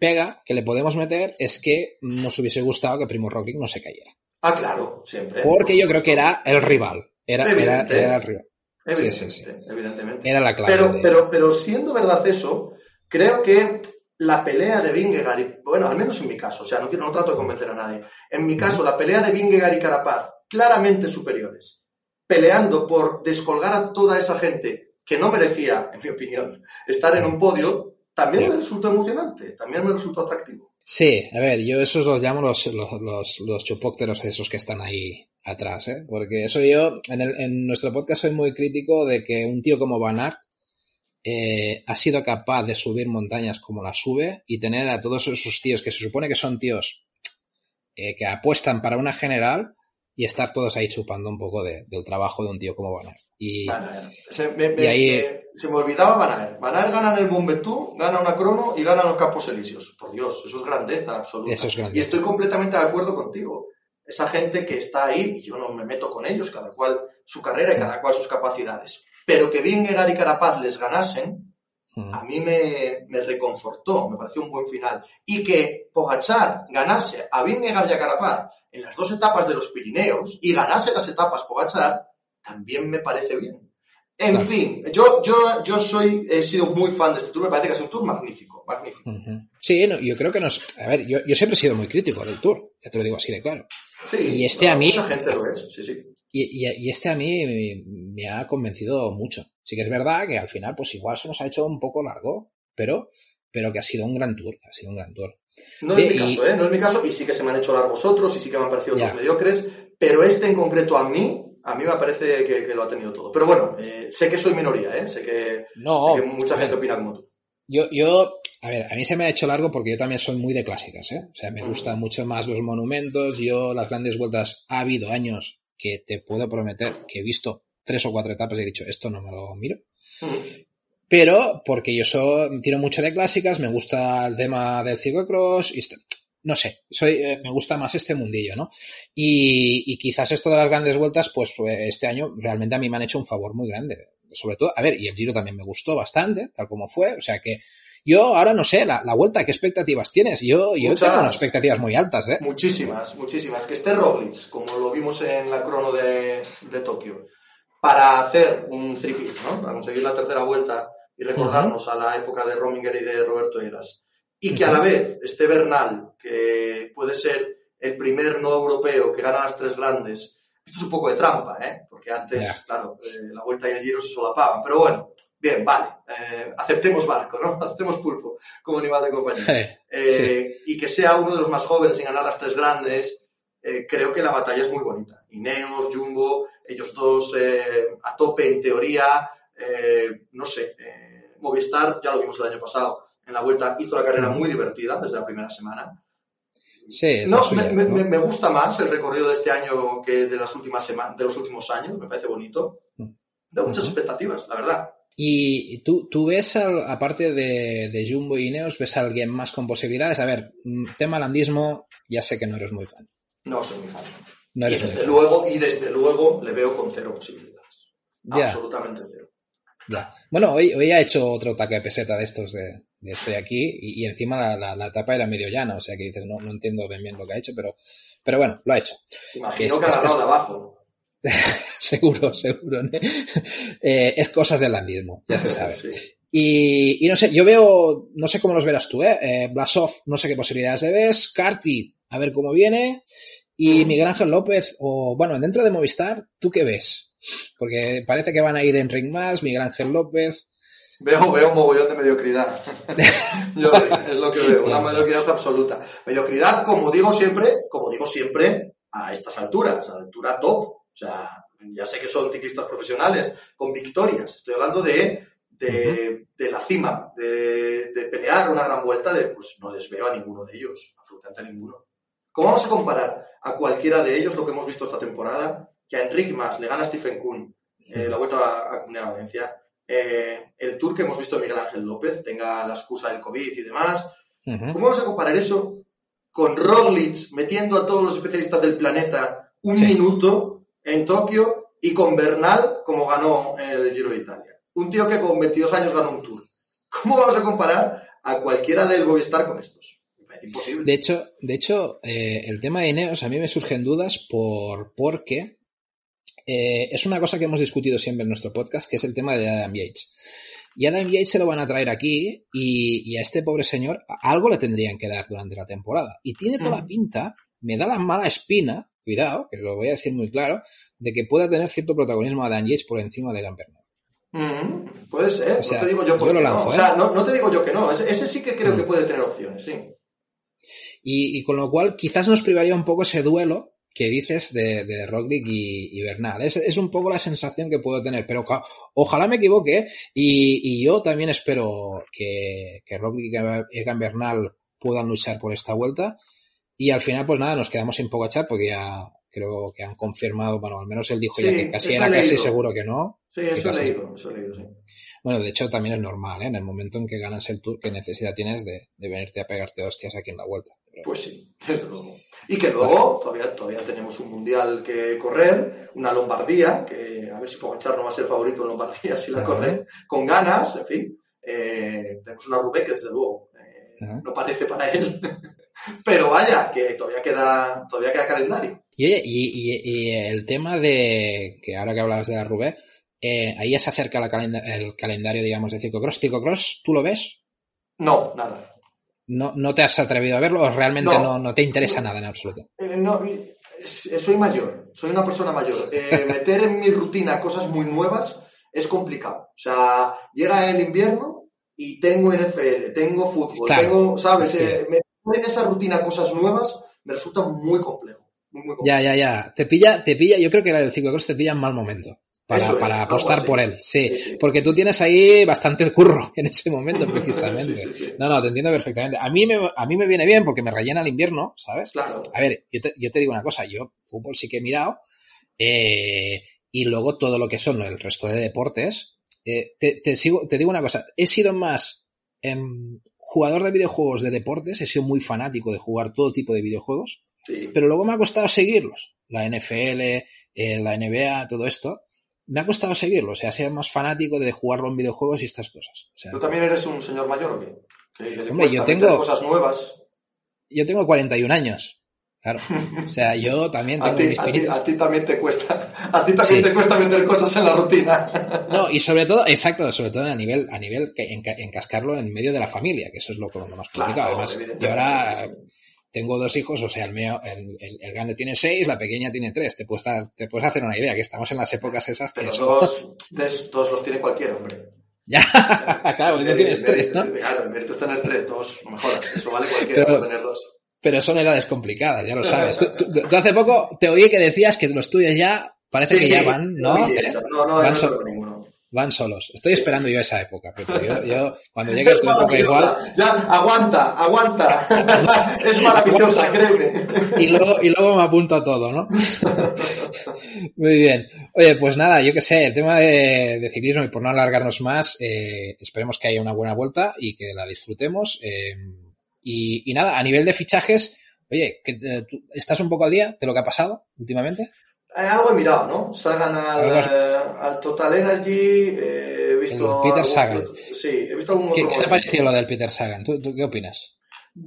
pega que le podemos meter es que nos hubiese gustado que Primo Roglic no se cayera.
Ah, claro, siempre.
Porque yo creo que era el rival. Era, era, el rival.
Evidentemente,
Era la clave.
Pero, pero, pero siendo verdad eso, creo que la pelea de Vingegaard, bueno, al menos en mi caso, o sea, no, trato de convencer a nadie, en mi caso, la pelea de Vingegaard y Carapaz, claramente superiores, peleando por descolgar a toda esa gente que no merecía, en mi opinión, estar en un podio, también me resultó emocionante, también me resultó atractivo.
Sí, a ver, yo esos los llamo los, los, los, chupócteros esos que están ahí atrás, ¿eh? Porque eso yo, en, el, en nuestro podcast soy muy crítico de que un tío como Van Aert eh, ha sido capaz de subir montañas como la sube y tener a todos esos tíos que se supone que son tíos eh, que apuestan para una general y estar todos ahí chupando un poco del trabajo de un tío como Van
Y, Se, me, ahí... se me olvidaba Van Aert. gana en el Bombetú, gana una crono y gana los Campos Elíseos. Por Dios, eso es grandeza absoluta. Y estoy completamente de acuerdo contigo. Esa gente que está ahí, y yo no me meto con ellos, cada cual su carrera y cada cual sus capacidades. Pero que Vingegaard y Carapaz les ganasen, hmm. a mí me, me, reconfortó, me pareció un buen final. Y que Pogachar ganase a Vingegaard y a Carapaz en las dos etapas de los Pirineos y ganase las etapas Pogachar, también me parece bien. En fin, yo, yo, yo soy, he sido muy fan de este tour, me parece que es un tour magnífico, magnífico.
Sí, yo creo que nos... A ver, yo, yo, siempre he sido muy crítico del tour, ya te lo digo así de claro.
Sí,
y este a mí...
Mucha gente lo es, sí, sí.
Y, y, y, este a mí me, me, ha convencido mucho. Sí que es verdad que al final, pues igual se nos ha hecho un poco largo, pero pero que ha sido un gran tour, ha sido un gran tour.
No es mi caso, ¿eh? No es mi caso, y sí que se me han hecho largos otros, y sí que me han parecido otros mediocres, pero este en concreto a mí, a mí me parece que, que lo ha tenido todo. Pero bueno, eh, sé que soy minoría, ¿eh? Sé que,
no,
sé que mucha gente opina como tú.
Yo, yo, a ver, a mí se me ha hecho largo porque yo también soy muy de clásicas, ¿eh? O sea, me gustan mucho más los monumentos, yo las grandes vueltas, ha habido años que te puedo prometer que he visto tres o cuatro etapas y he dicho, esto no me lo miro pero porque yo soy, tiro mucho de clásicas, me gusta el tema del ciclocross y no sé, soy, eh, me gusta más este mundillo, ¿no? Y, y, quizás esto de las grandes vueltas, pues este año realmente a mí me han hecho un favor muy grande. Sobre todo, a ver, y el Giro también me gustó bastante, tal como fue, o sea que Yo ahora no sé, la, vuelta, ¿qué expectativas tienes? Yo, yo tengo unas expectativas muy altas, ¿eh?
Muchísimas, muchísimas. Que esté Roglic, como lo vimos en la crono de, de Tokio, para hacer un tripit, ¿no? Para conseguir la tercera vuelta y recordarnos a la época de Rominger y de Roberto Eras. Y que a la vez esté Bernal, que puede ser el primer no europeo que gana las tres grandes. Esto es un poco de trampa, ¿eh? Porque antes, claro, eh, la vuelta y el giro se solapaban. Pero bueno, bien, vale. Eh, aceptemos barco, ¿no? Aceptemos pulpo como animal de compañía. Eh, y que sea uno de los más jóvenes en ganar las tres grandes, creo que la batalla es muy bonita. Ineos, Jumbo, ellos dos a tope en teoría. no sé, Movistar, ya lo vimos el año pasado, en la vuelta hizo la carrera muy divertida desde la primera semana.
Sí,
no, me, gusta más el recorrido de este año que de las últimas semanas, de los últimos años, me parece bonito. Mm. Da muchas expectativas, la verdad.
¿Y tú, tú ves, aparte de, de, Jumbo y Ineos, ves a alguien más con posibilidades? A ver, mm, tema landismo, ya sé que no eres muy fan.
No soy muy fan. y, desde luego, y desde luego le veo con cero posibilidades. Absolutamente cero.
Ya. Bueno, hoy, hoy ha hecho otro ataque de peseta de estos de, estoy aquí y, encima la, la, etapa era medio llana, o sea que dices, no, no entiendo bien bien lo que ha hecho, pero, pero bueno, lo ha hecho.
Imagino que, ha ganado de abajo.
seguro, seguro. Eh, es cosas del landismo, ya se sabe. Y, y, no sé, yo veo, no sé cómo los verás tú, ¿eh? eh Blasov, no sé qué posibilidades le ves. Carti, a ver cómo viene. Y mm. Miguel Ángel López, o bueno, dentro de Movistar, ¿tú qué ves? Porque parece que van a ir en Ring más, Miguel Ángel López.
Veo, veo un mogollón de mediocridad. Yo es lo que veo, una mediocridad absoluta. Mediocridad, como digo siempre, como digo siempre, a estas alturas, a la altura top. O sea, ya sé que son ciclistas profesionales con victorias. Estoy hablando de, de, la cima, de, de, pelear una gran vuelta, de pues no les veo a ninguno de ellos, absolutamente a ninguno. ¿Cómo vamos a comparar a cualquiera de ellos lo que hemos visto esta temporada? Que a Enric Mas le gana a Stephen Kuhn eh, la vuelta a, a Comunidad Valencia eh, el tour que hemos visto de Miguel Ángel López tenga la excusa del COVID y demás. ¿Cómo vamos a comparar eso con Roglic metiendo a todos los especialistas del planeta un minuto en Tokio y con Bernal como ganó el Giro de Italia? Un tío que con 22 años ganó un tour. ¿Cómo vamos a comparar a cualquiera del Movistar con estos? Imposible.
De hecho, de hecho eh, el tema de Ineos a mí me surgen dudas por porque eh, es una cosa que hemos discutido siempre en nuestro podcast, que es el tema de Adam Yates. Y Adam Yates se lo van a traer aquí y, a este pobre señor algo le tendrían que dar durante la temporada. Y tiene toda la mm. pinta, me da la mala espina, cuidado, que lo voy a decir muy claro, de que pueda tener cierto protagonismo Adam Yates por encima de Gambernal.
Mm, puede ser, no te digo yo, lo lanzo, no. O sea, ¿eh? no, te digo yo que no, ese, sí que creo que mm. puede tener opciones, sí.
y, con lo cual quizás nos privaría un poco ese duelo que dices de, de Roglic y, Bernal. Es, un poco la sensación que puedo tener, pero ojalá me equivoque y, yo también espero que, que Roglic y Egan Bernal puedan luchar por esta vuelta. Y al final, pues nada, nos quedamos sin poco chat porque ya creo que han confirmado, bueno, al menos él dijo ya que casi era casi seguro que no.
Sí, eso he leído, eso he leído, sí.
Bueno, de hecho también es normal, ¿eh? En el momento en que ganas el Tour, ¿qué necesidad tienes de, venirte a pegarte hostias aquí en la vuelta?
Pues sí, desde luego. Y que luego todavía, todavía tenemos un mundial que correr, una Lombardía, que a ver si Pogachar no va a ser favorito en Lombardía si la corre, con ganas, en fin. Eh, tenemos una Rubé que desde luego eh, no parece para él. Pero vaya, que todavía queda, todavía queda calendario.
Y, y, y, el tema de que ahora que hablabas de la Rubé, eh, ahí ya se acerca el calendario, digamos, de ciclocross. ¿Ciclocross tú lo ves?
No, nada.
¿No, no te has atrevido a verlo o realmente no, no, te interesa nada en absoluto?
Eh, no, soy mayor, soy una persona mayor. Eh, meter en mi rutina cosas muy nuevas es complicado. O sea, llega el invierno y tengo NFL, tengo fútbol, tengo, ¿sabes? meter en esa rutina cosas nuevas me resulta muy complejo.
Ya, ya, ya. Te pilla, te pilla, yo creo que el ciclocross te pilla en mal momento para, apostar por él. Sí, porque tú tienes ahí bastante curro en ese momento, precisamente. no, no, te entiendo perfectamente. A mí, me, a mí me viene bien porque me rellena el invierno, ¿sabes?
Claro.
A ver, yo te, yo te digo una cosa, yo fútbol sí que he mirado, eh, y luego todo lo que son el resto de deportes. Eh, te, te, sigo, te digo una cosa, he sido más em, jugador de videojuegos de deportes, he sido muy fanático de jugar todo tipo de videojuegos, pero luego me ha costado seguirlos. La NFL, eh, la NBA, todo esto me ha costado seguirlo, o sea, ser más fanático de jugarlo en videojuegos y estas cosas.
¿Tú también eres un señor mayor o qué?
Hombre, yo tengo
cosas nuevas.
Yo tengo 41 años. Claro. O sea, yo también tengo
a ti,
mis pinitos.
A ti, también te cuesta. A ti también te cuesta meter cosas en la rutina.
No, y sobre todo, exacto, sobre todo a nivel, a nivel que encascarlo en medio de la familia, que eso es lo, lo más complicado. Además, yo ahora tengo dos hijos, o sea, el mío, el, el, grande tiene seis, la pequeña tiene tres. Te puedes, te puedes hacer una idea, que estamos en las épocas esas.
Pero todos, todos los tiene cualquiera, hombre.
Ya, claro, no tienes tres, ¿no?
Claro, el mérito está en el tres, dos mejoras. Eso vale cualquiera pero, tener dos.
Pero son edades complicadas, ya lo sabes. tú, hace poco te oí que decías que los tuyos ya parece que ya van, ¿no?
No, no, van, no ninguno.
Van solos. Estoy esperando yo esa época, yo, yo cuando llegue tu época igual.
Ya, aguanta, aguanta. es maravillosa, créeme.
Y luego, y luego me apunto a todo, ¿no? Muy bien. Oye, pues nada, yo qué sé, el tema de, de, ciclismo y por no alargarnos más, eh, esperemos que haya una buena vuelta y que la disfrutemos. Eh, y, nada, a nivel de fichajes, oye, eh, ¿estás un poco al día de lo que ha pasado últimamente?
Eh, algo he mirado, ¿no? Sagan al, eh, al Total Energy, he visto...
El Peter Sagan.
sí, he visto algún
¿Qué, ¿Qué te ha parecido lo del Peter Sagan? ¿Tú, qué opinas?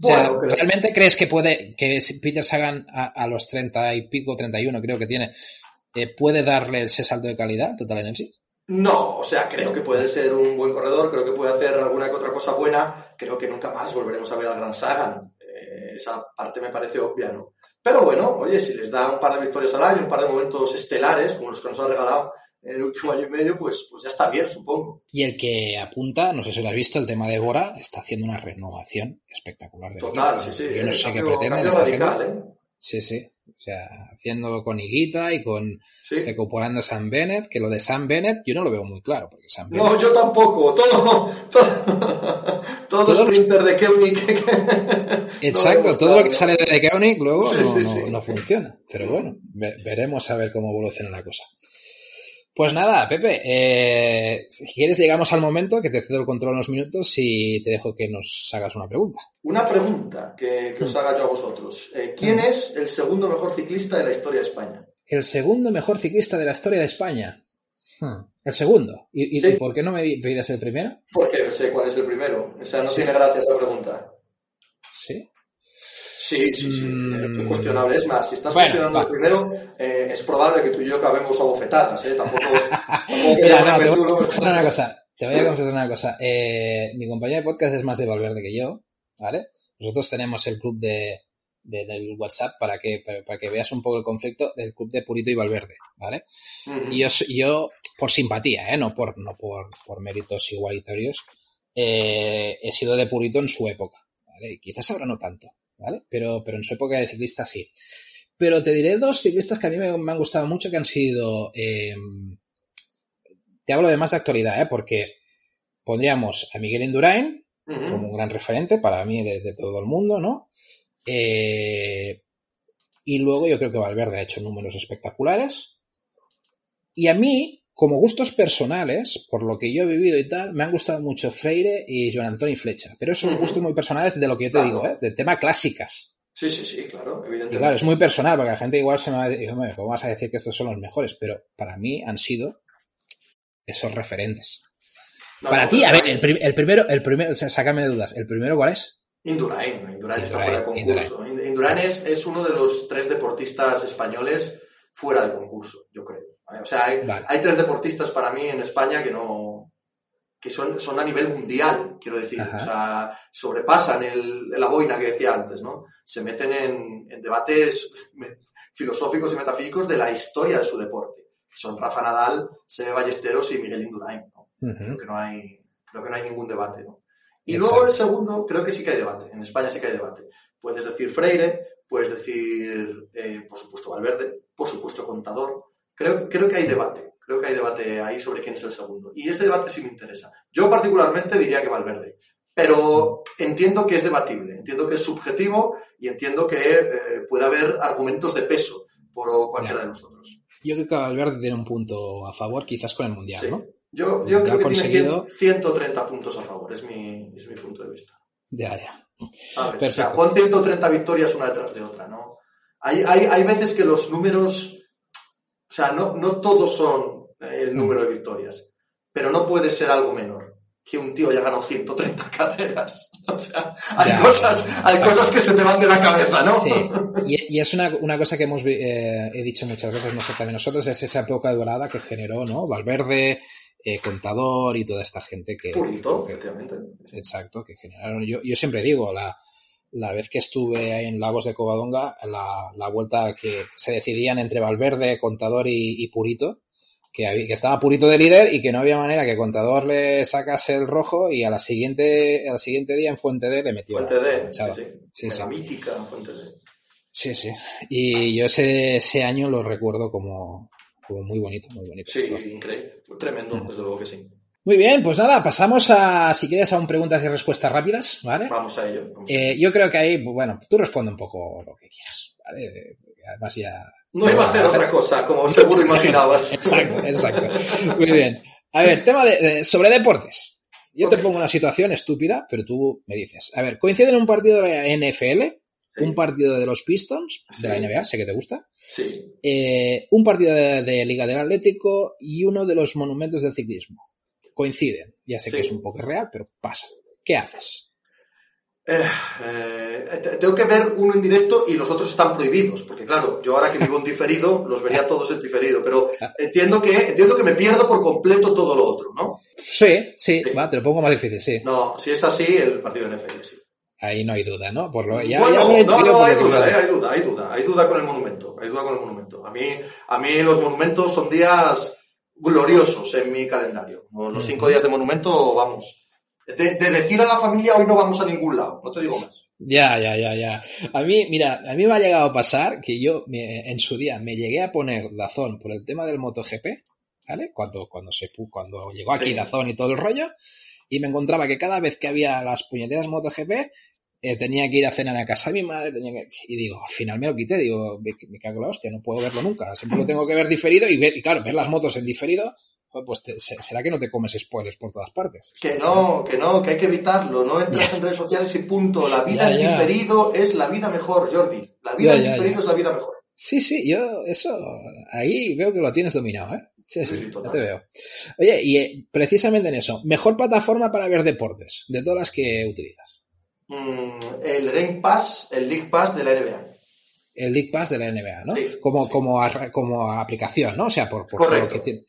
o sea, ¿realmente crees que puede, que Peter Sagan a, a, los 30 y pico, 31 creo que tiene, puede darle ese salto de calidad Total Energy?
No, o sea, creo que puede ser un buen corredor, creo que puede hacer alguna que otra cosa buena, creo que nunca más volveremos a ver al Gran Sagan. Eh, esa parte me parece obvia, ¿no? Pero bueno, oye, si les da un par de victorias al año, un par de momentos estelares, como los que nos ha regalado en el último año y medio, pues, pues ya está bien, supongo.
Y el que apunta, no sé si lo has visto, el tema de Bora, está haciendo una renovación espectacular de
Total, sí, sí.
Yo no sé qué pretende.
Radical, ¿eh?
Sí, sí. O sea, haciendo con Higuita y con
sí.
recuperando a Sam Bennett, que lo de Sam Bennett yo no lo veo muy claro. Porque Sam Bennett...
No, yo tampoco. Todo, todo, todo todo sprinter de Koenig.
Exacto, no todo lo que sale de Koenig luego sí, no, sí, no, no, funciona. Pero bueno, ve, veremos a ver cómo evoluciona la cosa. Pues nada, Pepe, eh, si quieres llegamos al momento que te cedo el control unos minutos y te dejo que nos hagas una pregunta.
Una pregunta que, que os haga yo a vosotros. Eh, ¿Quién mm. es el segundo mejor ciclista de la historia de España?
El segundo mejor ciclista de la historia de España. Hmm. El segundo. ¿Y, y
Sí.
por qué no me pides el primero?
Porque sé cuál es el primero. O sea, no tiene gracia esa pregunta.
Sí.
Sí, sí, sí.
Mm.
Es incuestionable. Es más, si estás
Bueno,
cuestionando
va.
primero, eh, es probable que tú y yo acabemos a bofetadas, ¿eh? Tampoco, tampoco
Mira, no, te voy a confesar una cosa. Te voy a confesar una cosa. Eh, mi compañero de podcast es más de Valverde que yo, ¿vale? Nosotros tenemos el club de, de- del WhatsApp para que, para, para que veas un poco el conflicto del club de Purito y Valverde, ¿vale? Y yo, yo por simpatía, ¿eh? no, por, no por, por méritos igualitarios, eh, he sido de purito en su época. ¿vale? Quizás ahora no tanto, ¿vale? Pero, pero en su época de ciclista sí. Pero te diré dos ciclistas que a mí me, me han gustado mucho, que han sido... eh, te hablo de más de actualidad, ¿eh? porque pondríamos a Miguel Indurain como un gran referente para mí de, de todo el mundo, ¿no? Eh, y luego yo creo que Valverde ha hecho números espectaculares. Y a mí, como gustos personales, por lo que yo he vivido y tal, me han gustado mucho Freire y Joan Antonio Flecha. Pero esos son gustos muy personales de lo que yo te
Claro.
digo, ¿eh? De tema clásicas.
Sí, sí, sí, claro,
Y
evidentemente.
claro, es muy personal, porque la gente igual se me va a decir, "Hombre, ¿cómo vas a decir que estos son los mejores? Pero para mí han sido esos referentes.
No,
para
no,
ti, a ver, el, prim- el primero, el primero, sácame de dudas. ¿El primero cuál es?
Indurain, Indurain está fuera de concurso. Indurain es, es uno de los tres deportistas españoles fuera de concurso, yo creo. O sea, hay,
Vale.
hay tres deportistas para mí en España que no que son, son a nivel mundial, quiero decir.
Ajá.
O sea, sobrepasan el, la boina que decía antes, ¿no? Se meten en, en debates filosóficos y metafísicos de la historia de su deporte. Son Rafa Nadal, Sebe Ballesteros y Miguel Indurain, creo que no hay, creo que no hay ningún debate, ¿no? Y
Exacto.
luego el segundo, creo que sí que hay debate. En España sí que hay debate. Puedes decir Freire, puedes decir, eh, por supuesto, Valverde, por supuesto, Contador. Creo, creo que hay debate. Creo que hay debate ahí sobre quién es el segundo. Y ese debate sí me interesa. Yo particularmente diría que Valverde. Pero entiendo que es debatible, entiendo que es subjetivo y entiendo que eh, puede haber argumentos de peso por cualquiera
Ya.
de nosotros.
Yo creo que Valverde tiene un punto a favor, quizás con el Mundial,
Sí.
¿no?
Yo, yo creo que
conseguido-
tiene 100 130 puntos a favor, es mi, es mi punto de vista.
Ya, ya.
¿sabes? O sea,
Perfecto.
pon 130 victorias una detrás de otra, ¿no? Hay, hay, hay veces que los números, o sea, no, no todos son eh, el número de victorias, pero no puede ser algo menor. que un tío haya ganado 130 carreras. O sea, hay, cosas, hay cosas que se te van de la cabeza, ¿no?
Sí, y, es una, una, cosa que hemos eh, he dicho muchas veces nosotros, también nosotros, es esa época dorada que generó, ¿no? Valverde, eh, Contador y toda esta gente que...
Purito, efectivamente.
Exacto, que generaron... Yo, yo siempre digo, la, la vez que estuve ahí en Lagos de Covadonga, la, la vuelta que se decidían entre Valverde, Contador y, y Purito, que, que, estaba Purito de líder y que no había manera que Contador le sacase el rojo y a la siguiente, al siguiente día en Fuente D le metió
Fuente D, sí, sí. sí, mítica Fuente D.
Sí, sí. Y yo ese, ese año lo recuerdo como, como muy bonito, muy bonito.
Sí, increíble. Tremendo, desde luego que sí.
Muy bien, pues nada, pasamos a, si quieres, a un preguntas y respuestas rápidas, ¿vale?
Vamos a ello.
eh, yo creo que ahí, bueno, tú responde un poco lo que quieras, ¿vale? Además ya...
No iba a hacer otra cosa, como seguro imaginabas.
exacto, exacto. Muy bien. A ver, tema de, sobre deportes. Yo okay. te pongo una situación estúpida, pero tú me dices, a ver, coinciden un partido de la NFL, sí. un partido de los Pistons, sí. de la NBA, sé que te gusta,
sí.
eh, un partido de, de, Liga del Atlético y uno de los monumentos del ciclismo. Coinciden. Ya sé que es un poco real, pero pasa. ¿Qué haces?
Eh, eh, tengo que ver uno en directo y los otros están prohibidos, porque claro, yo ahora que vivo en diferido, los vería todos en diferido, pero entiendo que, entiendo que me pierdo por completo todo lo otro, ¿no?
Sí, sí, sí. va, te lo pongo más difícil, sí.
No, si es así, el partido de NFL, sí.
Ahí no hay duda, ¿no? Por lo, ya,
bueno, ya no, no, hay duda, eh, hay duda, hay duda, hay duda con el monumento, hay duda con el monumento. A mí, a mí los monumentos son días gloriosos en mi calendario. Los cinco días de monumento, vamos, de, de, decir a la familia hoy no vamos a ningún lado, no te digo más.
Ya, ya, ya, ya. A mí, mira, a mí me ha llegado a pasar que yo me, en su día me llegué a poner Dazón por el tema del MotoGP, ¿vale? Cuando, cuando se cuando llegó aquí sí. Dazón y todo el rollo, y me encontraba que cada vez que había las puñeteras MotoGP, eh, tenía que ir a cenar a casa de mi madre, tenía que... y digo, al final me lo quité, digo, me, me cago la hostia, no puedo verlo nunca, siempre lo tengo que ver diferido y ver, y claro, ver las motos en diferido, pues te, será que no te comes spoilers por todas partes.
Que no, que no, que hay que evitarlo. No entras en redes sociales y punto. La vida en diferido es la vida mejor, Jordi. La vida en diferido es la vida mejor.
Sí, sí, yo eso, ahí veo que lo tienes dominado, ¿eh? Sí, sí, sí te veo. Oye, y eh, precisamente en eso, mejor plataforma para ver deportes, de todas las que utilizas.
Mm, el Game Pass, el League Pass de la NBA.
El League Pass de la NBA, ¿no?
Sí,
como,
sí.
Como, aplicación, aplicación, ¿no? O sea, por, por
Correcto.
lo que tiene.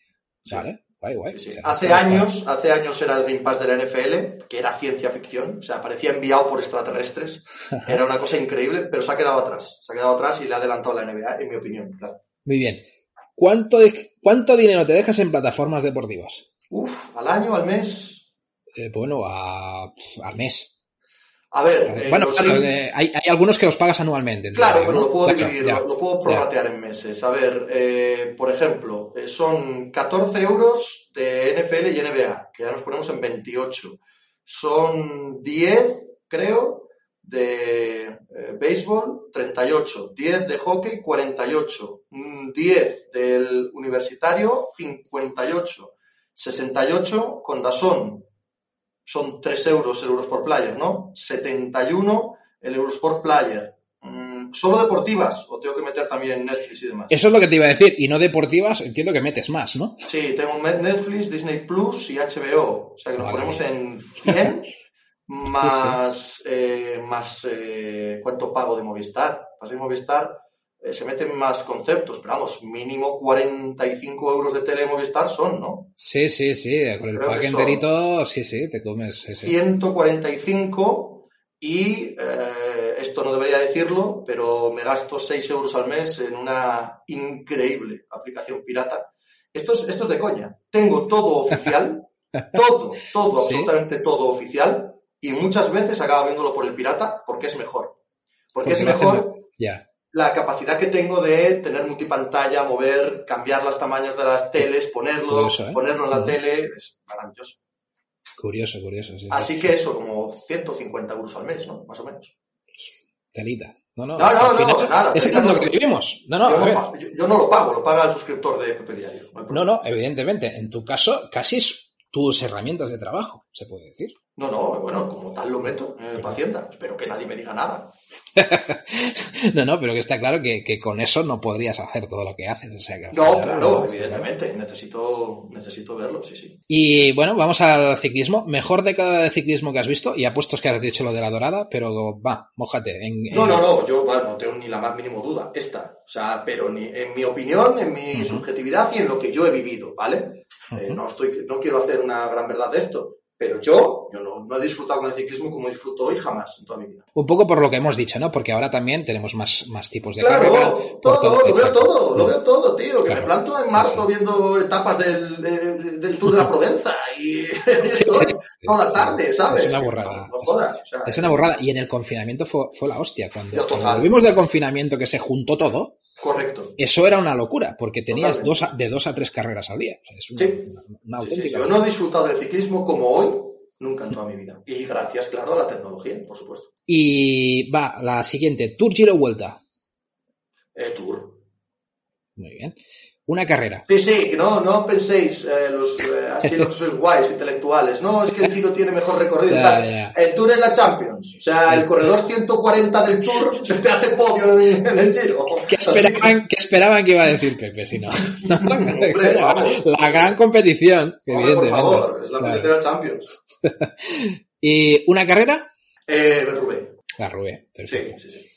Vale, guay, guay.
Sí, sí. Hace años, hace años era el Game Pass de la NFL, que era ciencia ficción, o sea, parecía enviado por extraterrestres. Era una cosa increíble, pero se ha quedado atrás. Se ha quedado atrás y le ha adelantado la NBA, en mi opinión, claro.
Muy bien. ¿Cuánto, de, ¿Cuánto dinero te dejas en plataformas deportivas?
Uf, al año, al mes.
Eh, bueno, a, al mes.
A ver,
eh, bueno, claro, eh, hay, hay, algunos que los pagas anualmente.
Claro, pero ¿no? lo puedo dividir, ya, lo, puedo prorratear en meses. A ver, eh, por ejemplo, eh, son 14 euros de NFL y NBA, que ya nos ponemos en 28. Son 10, creo, de eh, béisbol, 38. 10 de hockey, 48. 10 del universitario, 58. 68 con Dasón, son 3 euros el euros por player, ¿no? 71 el euros por player. Mm, ¿Solo deportivas o tengo que meter también Netflix y demás?
Eso es lo que te iba a decir. Y no deportivas, entiendo que metes más, ¿no?
Sí, tengo Netflix, Disney Plus y HBO. O sea que nos vale. ponemos en 100 más, sí, sí. Eh, más eh, ¿cuánto pago de Movistar? Pasé Movistar eh, se meten más conceptos, pero vamos, mínimo 45 euros de tele Movistar son, ¿no?
Sí, sí, sí, con el pack enterito, sí, sí, te comes. Sí, sí.
145 y eh, esto no debería decirlo, pero me gasto 6 euros al mes en una increíble aplicación pirata. Esto es, esto es de coña. Tengo todo oficial, todo, todo, ¿Sí? absolutamente todo oficial, y muchas veces acabo viéndolo por el pirata porque es mejor. Porque, porque es mejor.
Ya
la capacidad que tengo de tener multipantalla, mover, cambiar los tamaños de las teles, ponerlo, curioso, ¿eh? ponerlo en la tele, es maravilloso.
Curioso, curioso. Sí,
Así sí. que eso, como 150 euros al mes, ¿no? Más o menos.
Telita. No, no,
no, no, no nada.
Es en lo que vivimos. No, no,
yo, no yo, yo, no lo pago, lo paga el suscriptor de Pepe Diario.
No, no, no, evidentemente. En tu caso, casi es tus herramientas de trabajo, se puede decir.
No, no, bueno, como tal lo meto en el Pacienda. Espero que nadie me diga nada.
no, no, pero que está claro que, que, con eso no podrías hacer todo lo que haces. O sea, que
no, claro, claro evidentemente. Necesito, necesito verlo, sí, sí.
Y bueno, vamos al ciclismo. Mejor década de ciclismo que has visto. Y apuestos que has dicho lo de la dorada, pero va, mojate. En,
en... No, no, no, yo bueno, no tengo ni la más mínimo duda. Esta. O sea, pero ni, en mi opinión, en mi uh -huh. subjetividad y en lo que yo he vivido, ¿vale? Uh -huh. eh, no, estoy, no quiero hacer una gran verdad de esto pero yo, yo no, no, he disfrutado con el ciclismo como disfruto hoy jamás en toda mi vida.
Un poco por lo que hemos dicho, ¿no? Porque ahora también tenemos más, más tipos de
claro,
carrera.
todo, todo, lo veo todo, lo veo todo, tío. Que claro. me planto en marzo viendo etapas del, del, del, Tour de la Provenza y, sí, toda la tarde, ¿sabes?
Es una borrada.
No, no jodas. O sea,
es una borrada. Y en el confinamiento fue, fue la hostia. Cuando, cuando volvimos del confinamiento que se juntó todo,
Correcto.
Eso era una locura, porque tenías dos a, de dos a tres carreras al día. O sea, es una,
sí.
una, una auténtica.
Yo no he disfrutado del ciclismo como hoy Nunca en toda mi vida. Y gracias, claro, a la tecnología, por supuesto.
Y va, la siguiente, Tour Giro Vuelta.
Eh, tour.
Muy bien. Una carrera.
Sí, sí, no, no penséis eh, los, eh, así los sois guays, intelectuales. No, es que el Giro tiene mejor recorrido.
Ya, ya.
El Tour es la Champions. O sea, el corredor 140 del Tour se te hace podio en, el Giro.
¿Qué esperaban, que... ¿Qué esperaban, que... iba a decir Pepe? Si no, no Hombre, la, la, gran competición.
Hombre, por favor, es la claro. de la Champions.
¿Y una carrera?
Eh, Rubén.
La Rubén, perfecto.
Sí, sí, sí.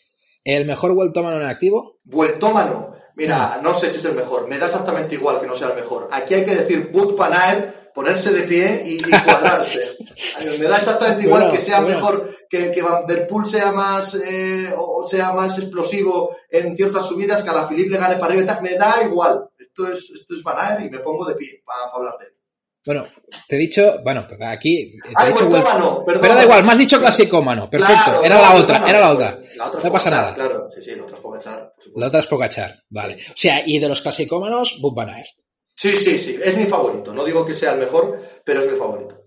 ¿El mejor vueltómano en activo?
Vueltómano. Mira, no sé si es el mejor. Me da exactamente igual que no sea el mejor. Aquí hay que decir Wood Van Aert, ponerse de pie y, y cuadrarse. Me da exactamente igual bueno, que sea bueno. mejor, que, que Van Der Poel sea más, eh, o sea más explosivo en ciertas subidas, que a la Philippe le gane para arriba y tal. Me da igual. Esto es, esto es Van Aert y me pongo de pie para, para hablar de él.
Bueno, te he dicho, bueno, aquí. Te
Ay,
he dicho
perdón.
Pero da igual, me has dicho clasicómano, perfecto.
Claro,
era la otra, era la otra.
La otra
no pasa nada.
Claro, sí, sí, la otra es Pogachar.
La otra es Pogachar, vale. O sea, y de los clasicómanos, Bob Van Aert.
Sí, sí, sí, es mi favorito. No digo que sea el mejor, pero es mi favorito.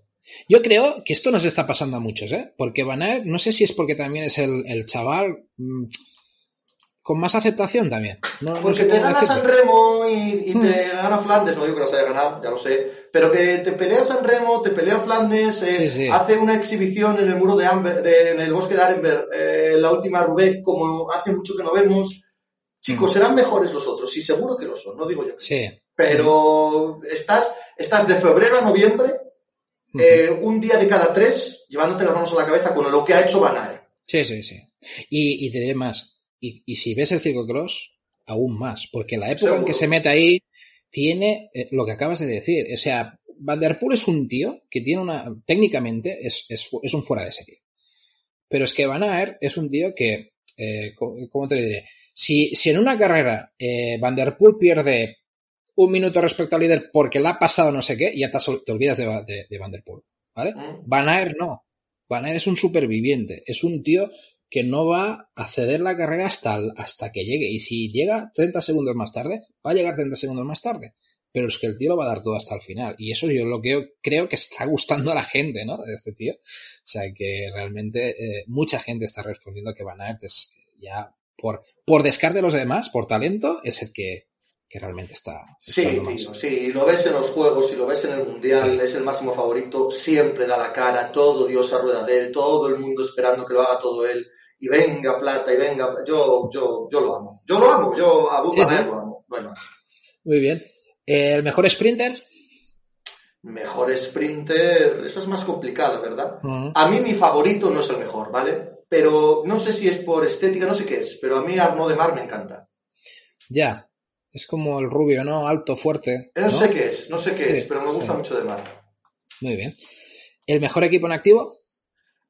Yo creo que esto nos está pasando a muchos, ¿eh? Porque Van Aert, no sé si es porque también es el, el chaval. Con más aceptación también.
No, Porque no sé te gana San Remo y, y te hmm. gana Flandes, no digo que los haya ganado, ya lo sé, pero que te pelea San Remo, te pelea Flandes, eh, sí, sí. hace una exhibición en el muro de Amber, de, en el bosque de Arenberg, eh, la última Roubaix, como hace mucho que no vemos. Chicos, hmm. serán mejores los otros, sí, seguro que lo son, no digo yo.
Sí.
Pero estás, estás de febrero a noviembre, hmm. eh, un día de cada tres, llevándote las manos a la cabeza con lo que ha hecho Van Aert.
Sí, sí, sí. Y, y te diré más, y, y, si ves el ciclocross, aún más, porque la época Seguro. en que se mete ahí tiene eh, lo que acabas de decir. O sea, Van Der Poel es un tío que tiene una. técnicamente es, es, es un fuera de serie. Pero es que Van Aert es un tío que. Eh, ¿Cómo te lo diré? Si, si en una carrera eh, Van Der Poel pierde un minuto respecto al líder porque le ha pasado no sé qué, ya te, te olvidas de, de, de, Van Der Poel. ¿Vale? Mm. Van Aert no. Van Aert es un superviviente. Es un tío que no va a ceder la carrera hasta, hasta que llegue. Y si llega 30 segundos más tarde, va a llegar 30 segundos más tarde. Pero es que el tío lo va a dar todo hasta el final. Y eso yo lo que creo que está gustando a la gente, ¿no? De este tío. O sea, que realmente eh, mucha gente está respondiendo que Van Aert es ya por, por descarte de los demás, por talento, es el que, que realmente está.
Sí, tío, sí, lo ves en los juegos, y lo ves en el mundial, sí. es el máximo favorito, siempre da la cara, todo Dios a rueda de él, todo el mundo esperando que lo haga todo él y venga plata y venga yo yo yo lo amo. Yo lo amo yo a sí, sí. lo amo. Bueno.
Muy bien. El mejor sprinter
mejor sprinter eso es más complicado verdad uh -huh. a mí mi favorito no es el mejor vale pero no sé si es por estética no sé qué es pero a mí Arnaud de Mar me encanta.
Ya es como el rubio no alto fuerte
no, no sé qué es no sé qué sí, es pero me gusta mucho de Mar.
Muy bien. El mejor equipo en activo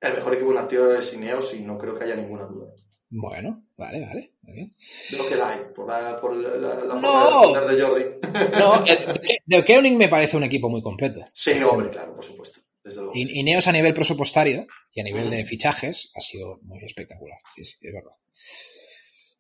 el mejor equipo nativo es Ineos y no creo que haya ninguna duda.
Bueno, vale, vale. Muy
De lo que la hay, por la, por la, la
no.
de, de Jordi.
No, de Koenig me parece un equipo muy completo.
Sí, hombre, claro, por supuesto. Desde luego.
Ineos a nivel presupuestario y a nivel de fichajes ha sido muy espectacular. Sí, sí, es verdad.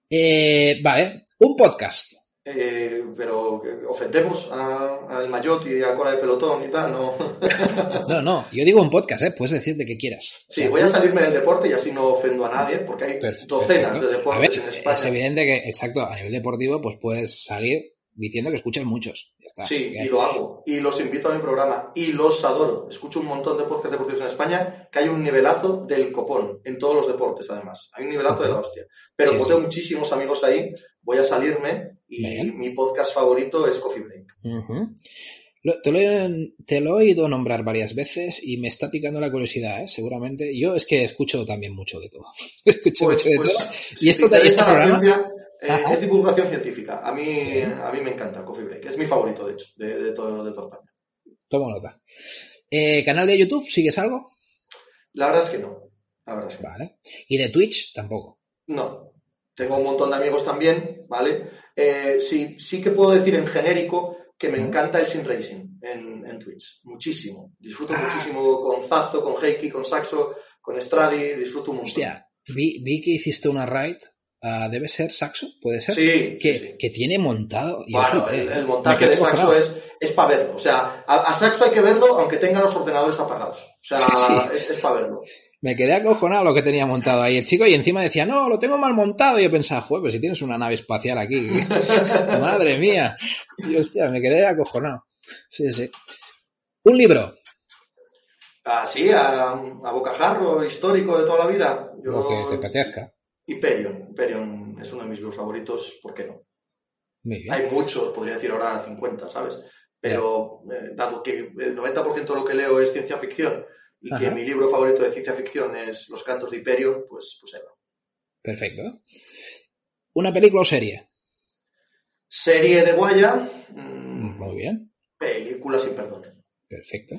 Eh, vale, un podcast.
Eh, pero ofendemos al Mayot y a Cola de Pelotón y tal, ¿no?
no, no, yo digo un podcast, ¿eh? Puedes decir de qué quieras.
Sí, voy a salirme del deporte y así no ofendo a nadie, porque hay perfecto, docenas perfecto. de deportes
ver,
en España.
Es evidente que, exacto, a nivel deportivo, pues puedes salir diciendo que escuchas muchos.
Sí, y lo hago. Y los invito a mi programa. Y los adoro. Escucho un montón de podcasts deportivos en España que hay un nivelazo del copón en todos los deportes, además. Hay un nivelazo de la hostia. Pero tengo muchísimos amigos ahí, voy a salirme y mi podcast favorito es Coffee Break.
te, lo he, te, lo, he oído nombrar varias veces y me está picando la curiosidad, ¿eh? seguramente. Yo es que escucho también mucho de todo. escucho
pues,
mucho de
pues,
todo. y esto te, este programa... Eh, es divulgación científica. A mí, a mí me encanta Coffee Break. Es mi favorito, de hecho, de, todo, de toda España. Tomo nota. Eh, ¿Canal de YouTube? ¿Sigues algo?
La verdad es que no. La verdad es que
vale. ¿Y de Twitch? Tampoco.
No. Tengo un montón de amigos también, ¿vale? Eh, sí, sí que puedo decir en genérico que me encanta el Sim Racing en, en Twitch. Muchísimo. Disfruto ah. muchísimo con Zazo, con Heiki, con Saxo, con Stradi. Disfruto mucho.
Hostia, vi, vi que hiciste una raid Ah, debe ser Saxo, puede ser.
Sí.
Que, que tiene montado.
Bueno, el, montaje de Saxo es, es para verlo. O sea, a, Saxo hay que verlo aunque tenga los ordenadores apagados. O sea, es, para verlo.
Me quedé acojonado lo que tenía montado ahí el chico y encima decía, no, lo tengo mal montado. Y yo pensaba, joder, pues si tienes una nave espacial aquí. Madre mía. Y hostia, me quedé acojonado. Sí, sí. Un libro.
Así, ah, a, a bocajarro histórico de toda la vida.
Lo que te apetezca.
Hyperion. Hyperion es uno de mis libros favoritos, ¿por qué no? Hay muchos, podría decir ahora 50, ¿sabes? Pero eh, dado que el 90% de lo que leo es ciencia ficción y que mi libro favorito de ciencia ficción es Los cantos de Hyperion, pues, pues ahí va.
Perfecto. ¿Una película o serie?
Serie de Guaya.
Mm, Muy bien.
Película sin perdón.
Perfecto.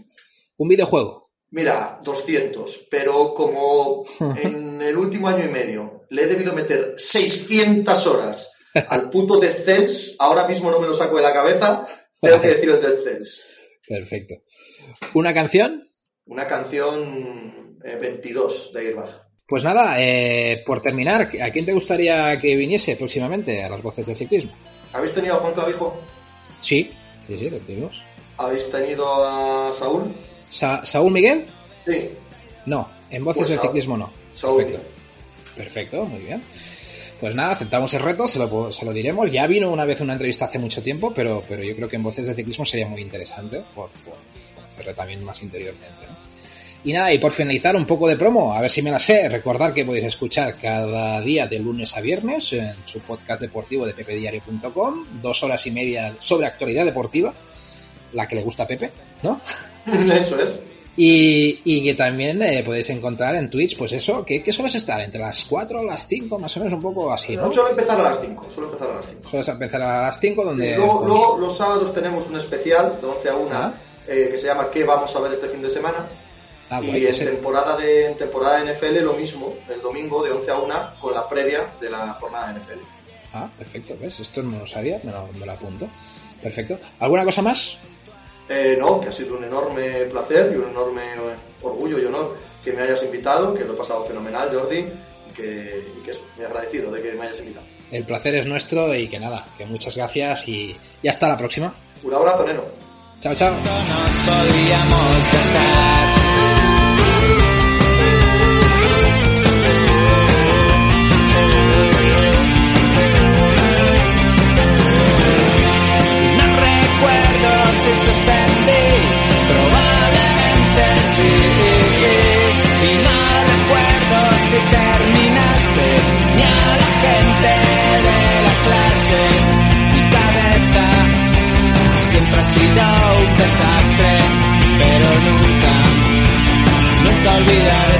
¿Un videojuego?
Mira, 200, pero como en el último año y medio le he debido meter 600 horas al puto Death Cells, ahora mismo no me lo saco de la cabeza, tengo que decir el Death Cells.
Perfecto. ¿Una canción?
Una canción 22 eh, de Airbag.
Pues nada, eh, por terminar, ¿a quién te gustaría que viniese próximamente a las voces de ciclismo?
¿Habéis tenido a Juan Clavijo?
Sí, sí, sí, lo tuvimos.
¿Habéis tenido a Saúl?
¿Saúl Miguel?
Sí.
No, en voces pues de ciclismo no.
Saúl.
Perfecto, muy bien. Pues nada, aceptamos el reto, se lo, se lo, diremos. Ya vino una vez una entrevista hace mucho tiempo, pero, pero yo creo que en Voces de Ciclismo sería muy interesante por, por conocerle también más interiormente. Y nada, y por finalizar un poco de promo, a ver si me la sé. Recordar que podéis escuchar cada día de lunes a viernes en su podcast deportivo de pepediario.com, dos horas y media sobre actualidad deportiva, la que le gusta a Pepe, ¿no?
Eso es.
Y, que también eh, podéis encontrar en Twitch, pues eso, ¿qué, qué sueles estar? ¿Entre las 4 o las 5? Más o menos un poco así, ¿no?
no suelo empezar a las 5, suelo empezar a las 5.
Sueles empezar a las 5 donde...
luego, pues luego, los sábados tenemos un especial de 11 a 1 ah. Eh, que se llama ¿Qué vamos a ver este fin de semana? Ah, y en, temporada de, en temporada de NFL lo mismo, el domingo de 11 a 1 con la previa de la jornada de NFL.
Ah, perfecto, ¿ves? Esto no lo sabía, me lo, me lo apunto. Perfecto. ¿Alguna cosa más?
Eh, no, que ha sido un enorme placer y un enorme orgullo y honor que me hayas invitado, que lo he pasado fenomenal, Jordi, y que, y que me he agradecido de que me hayas invitado.
El placer es nuestro y que nada, que muchas gracias y, y hasta la próxima.
Un abrazo, Neno.
Chao, chao.
se nunca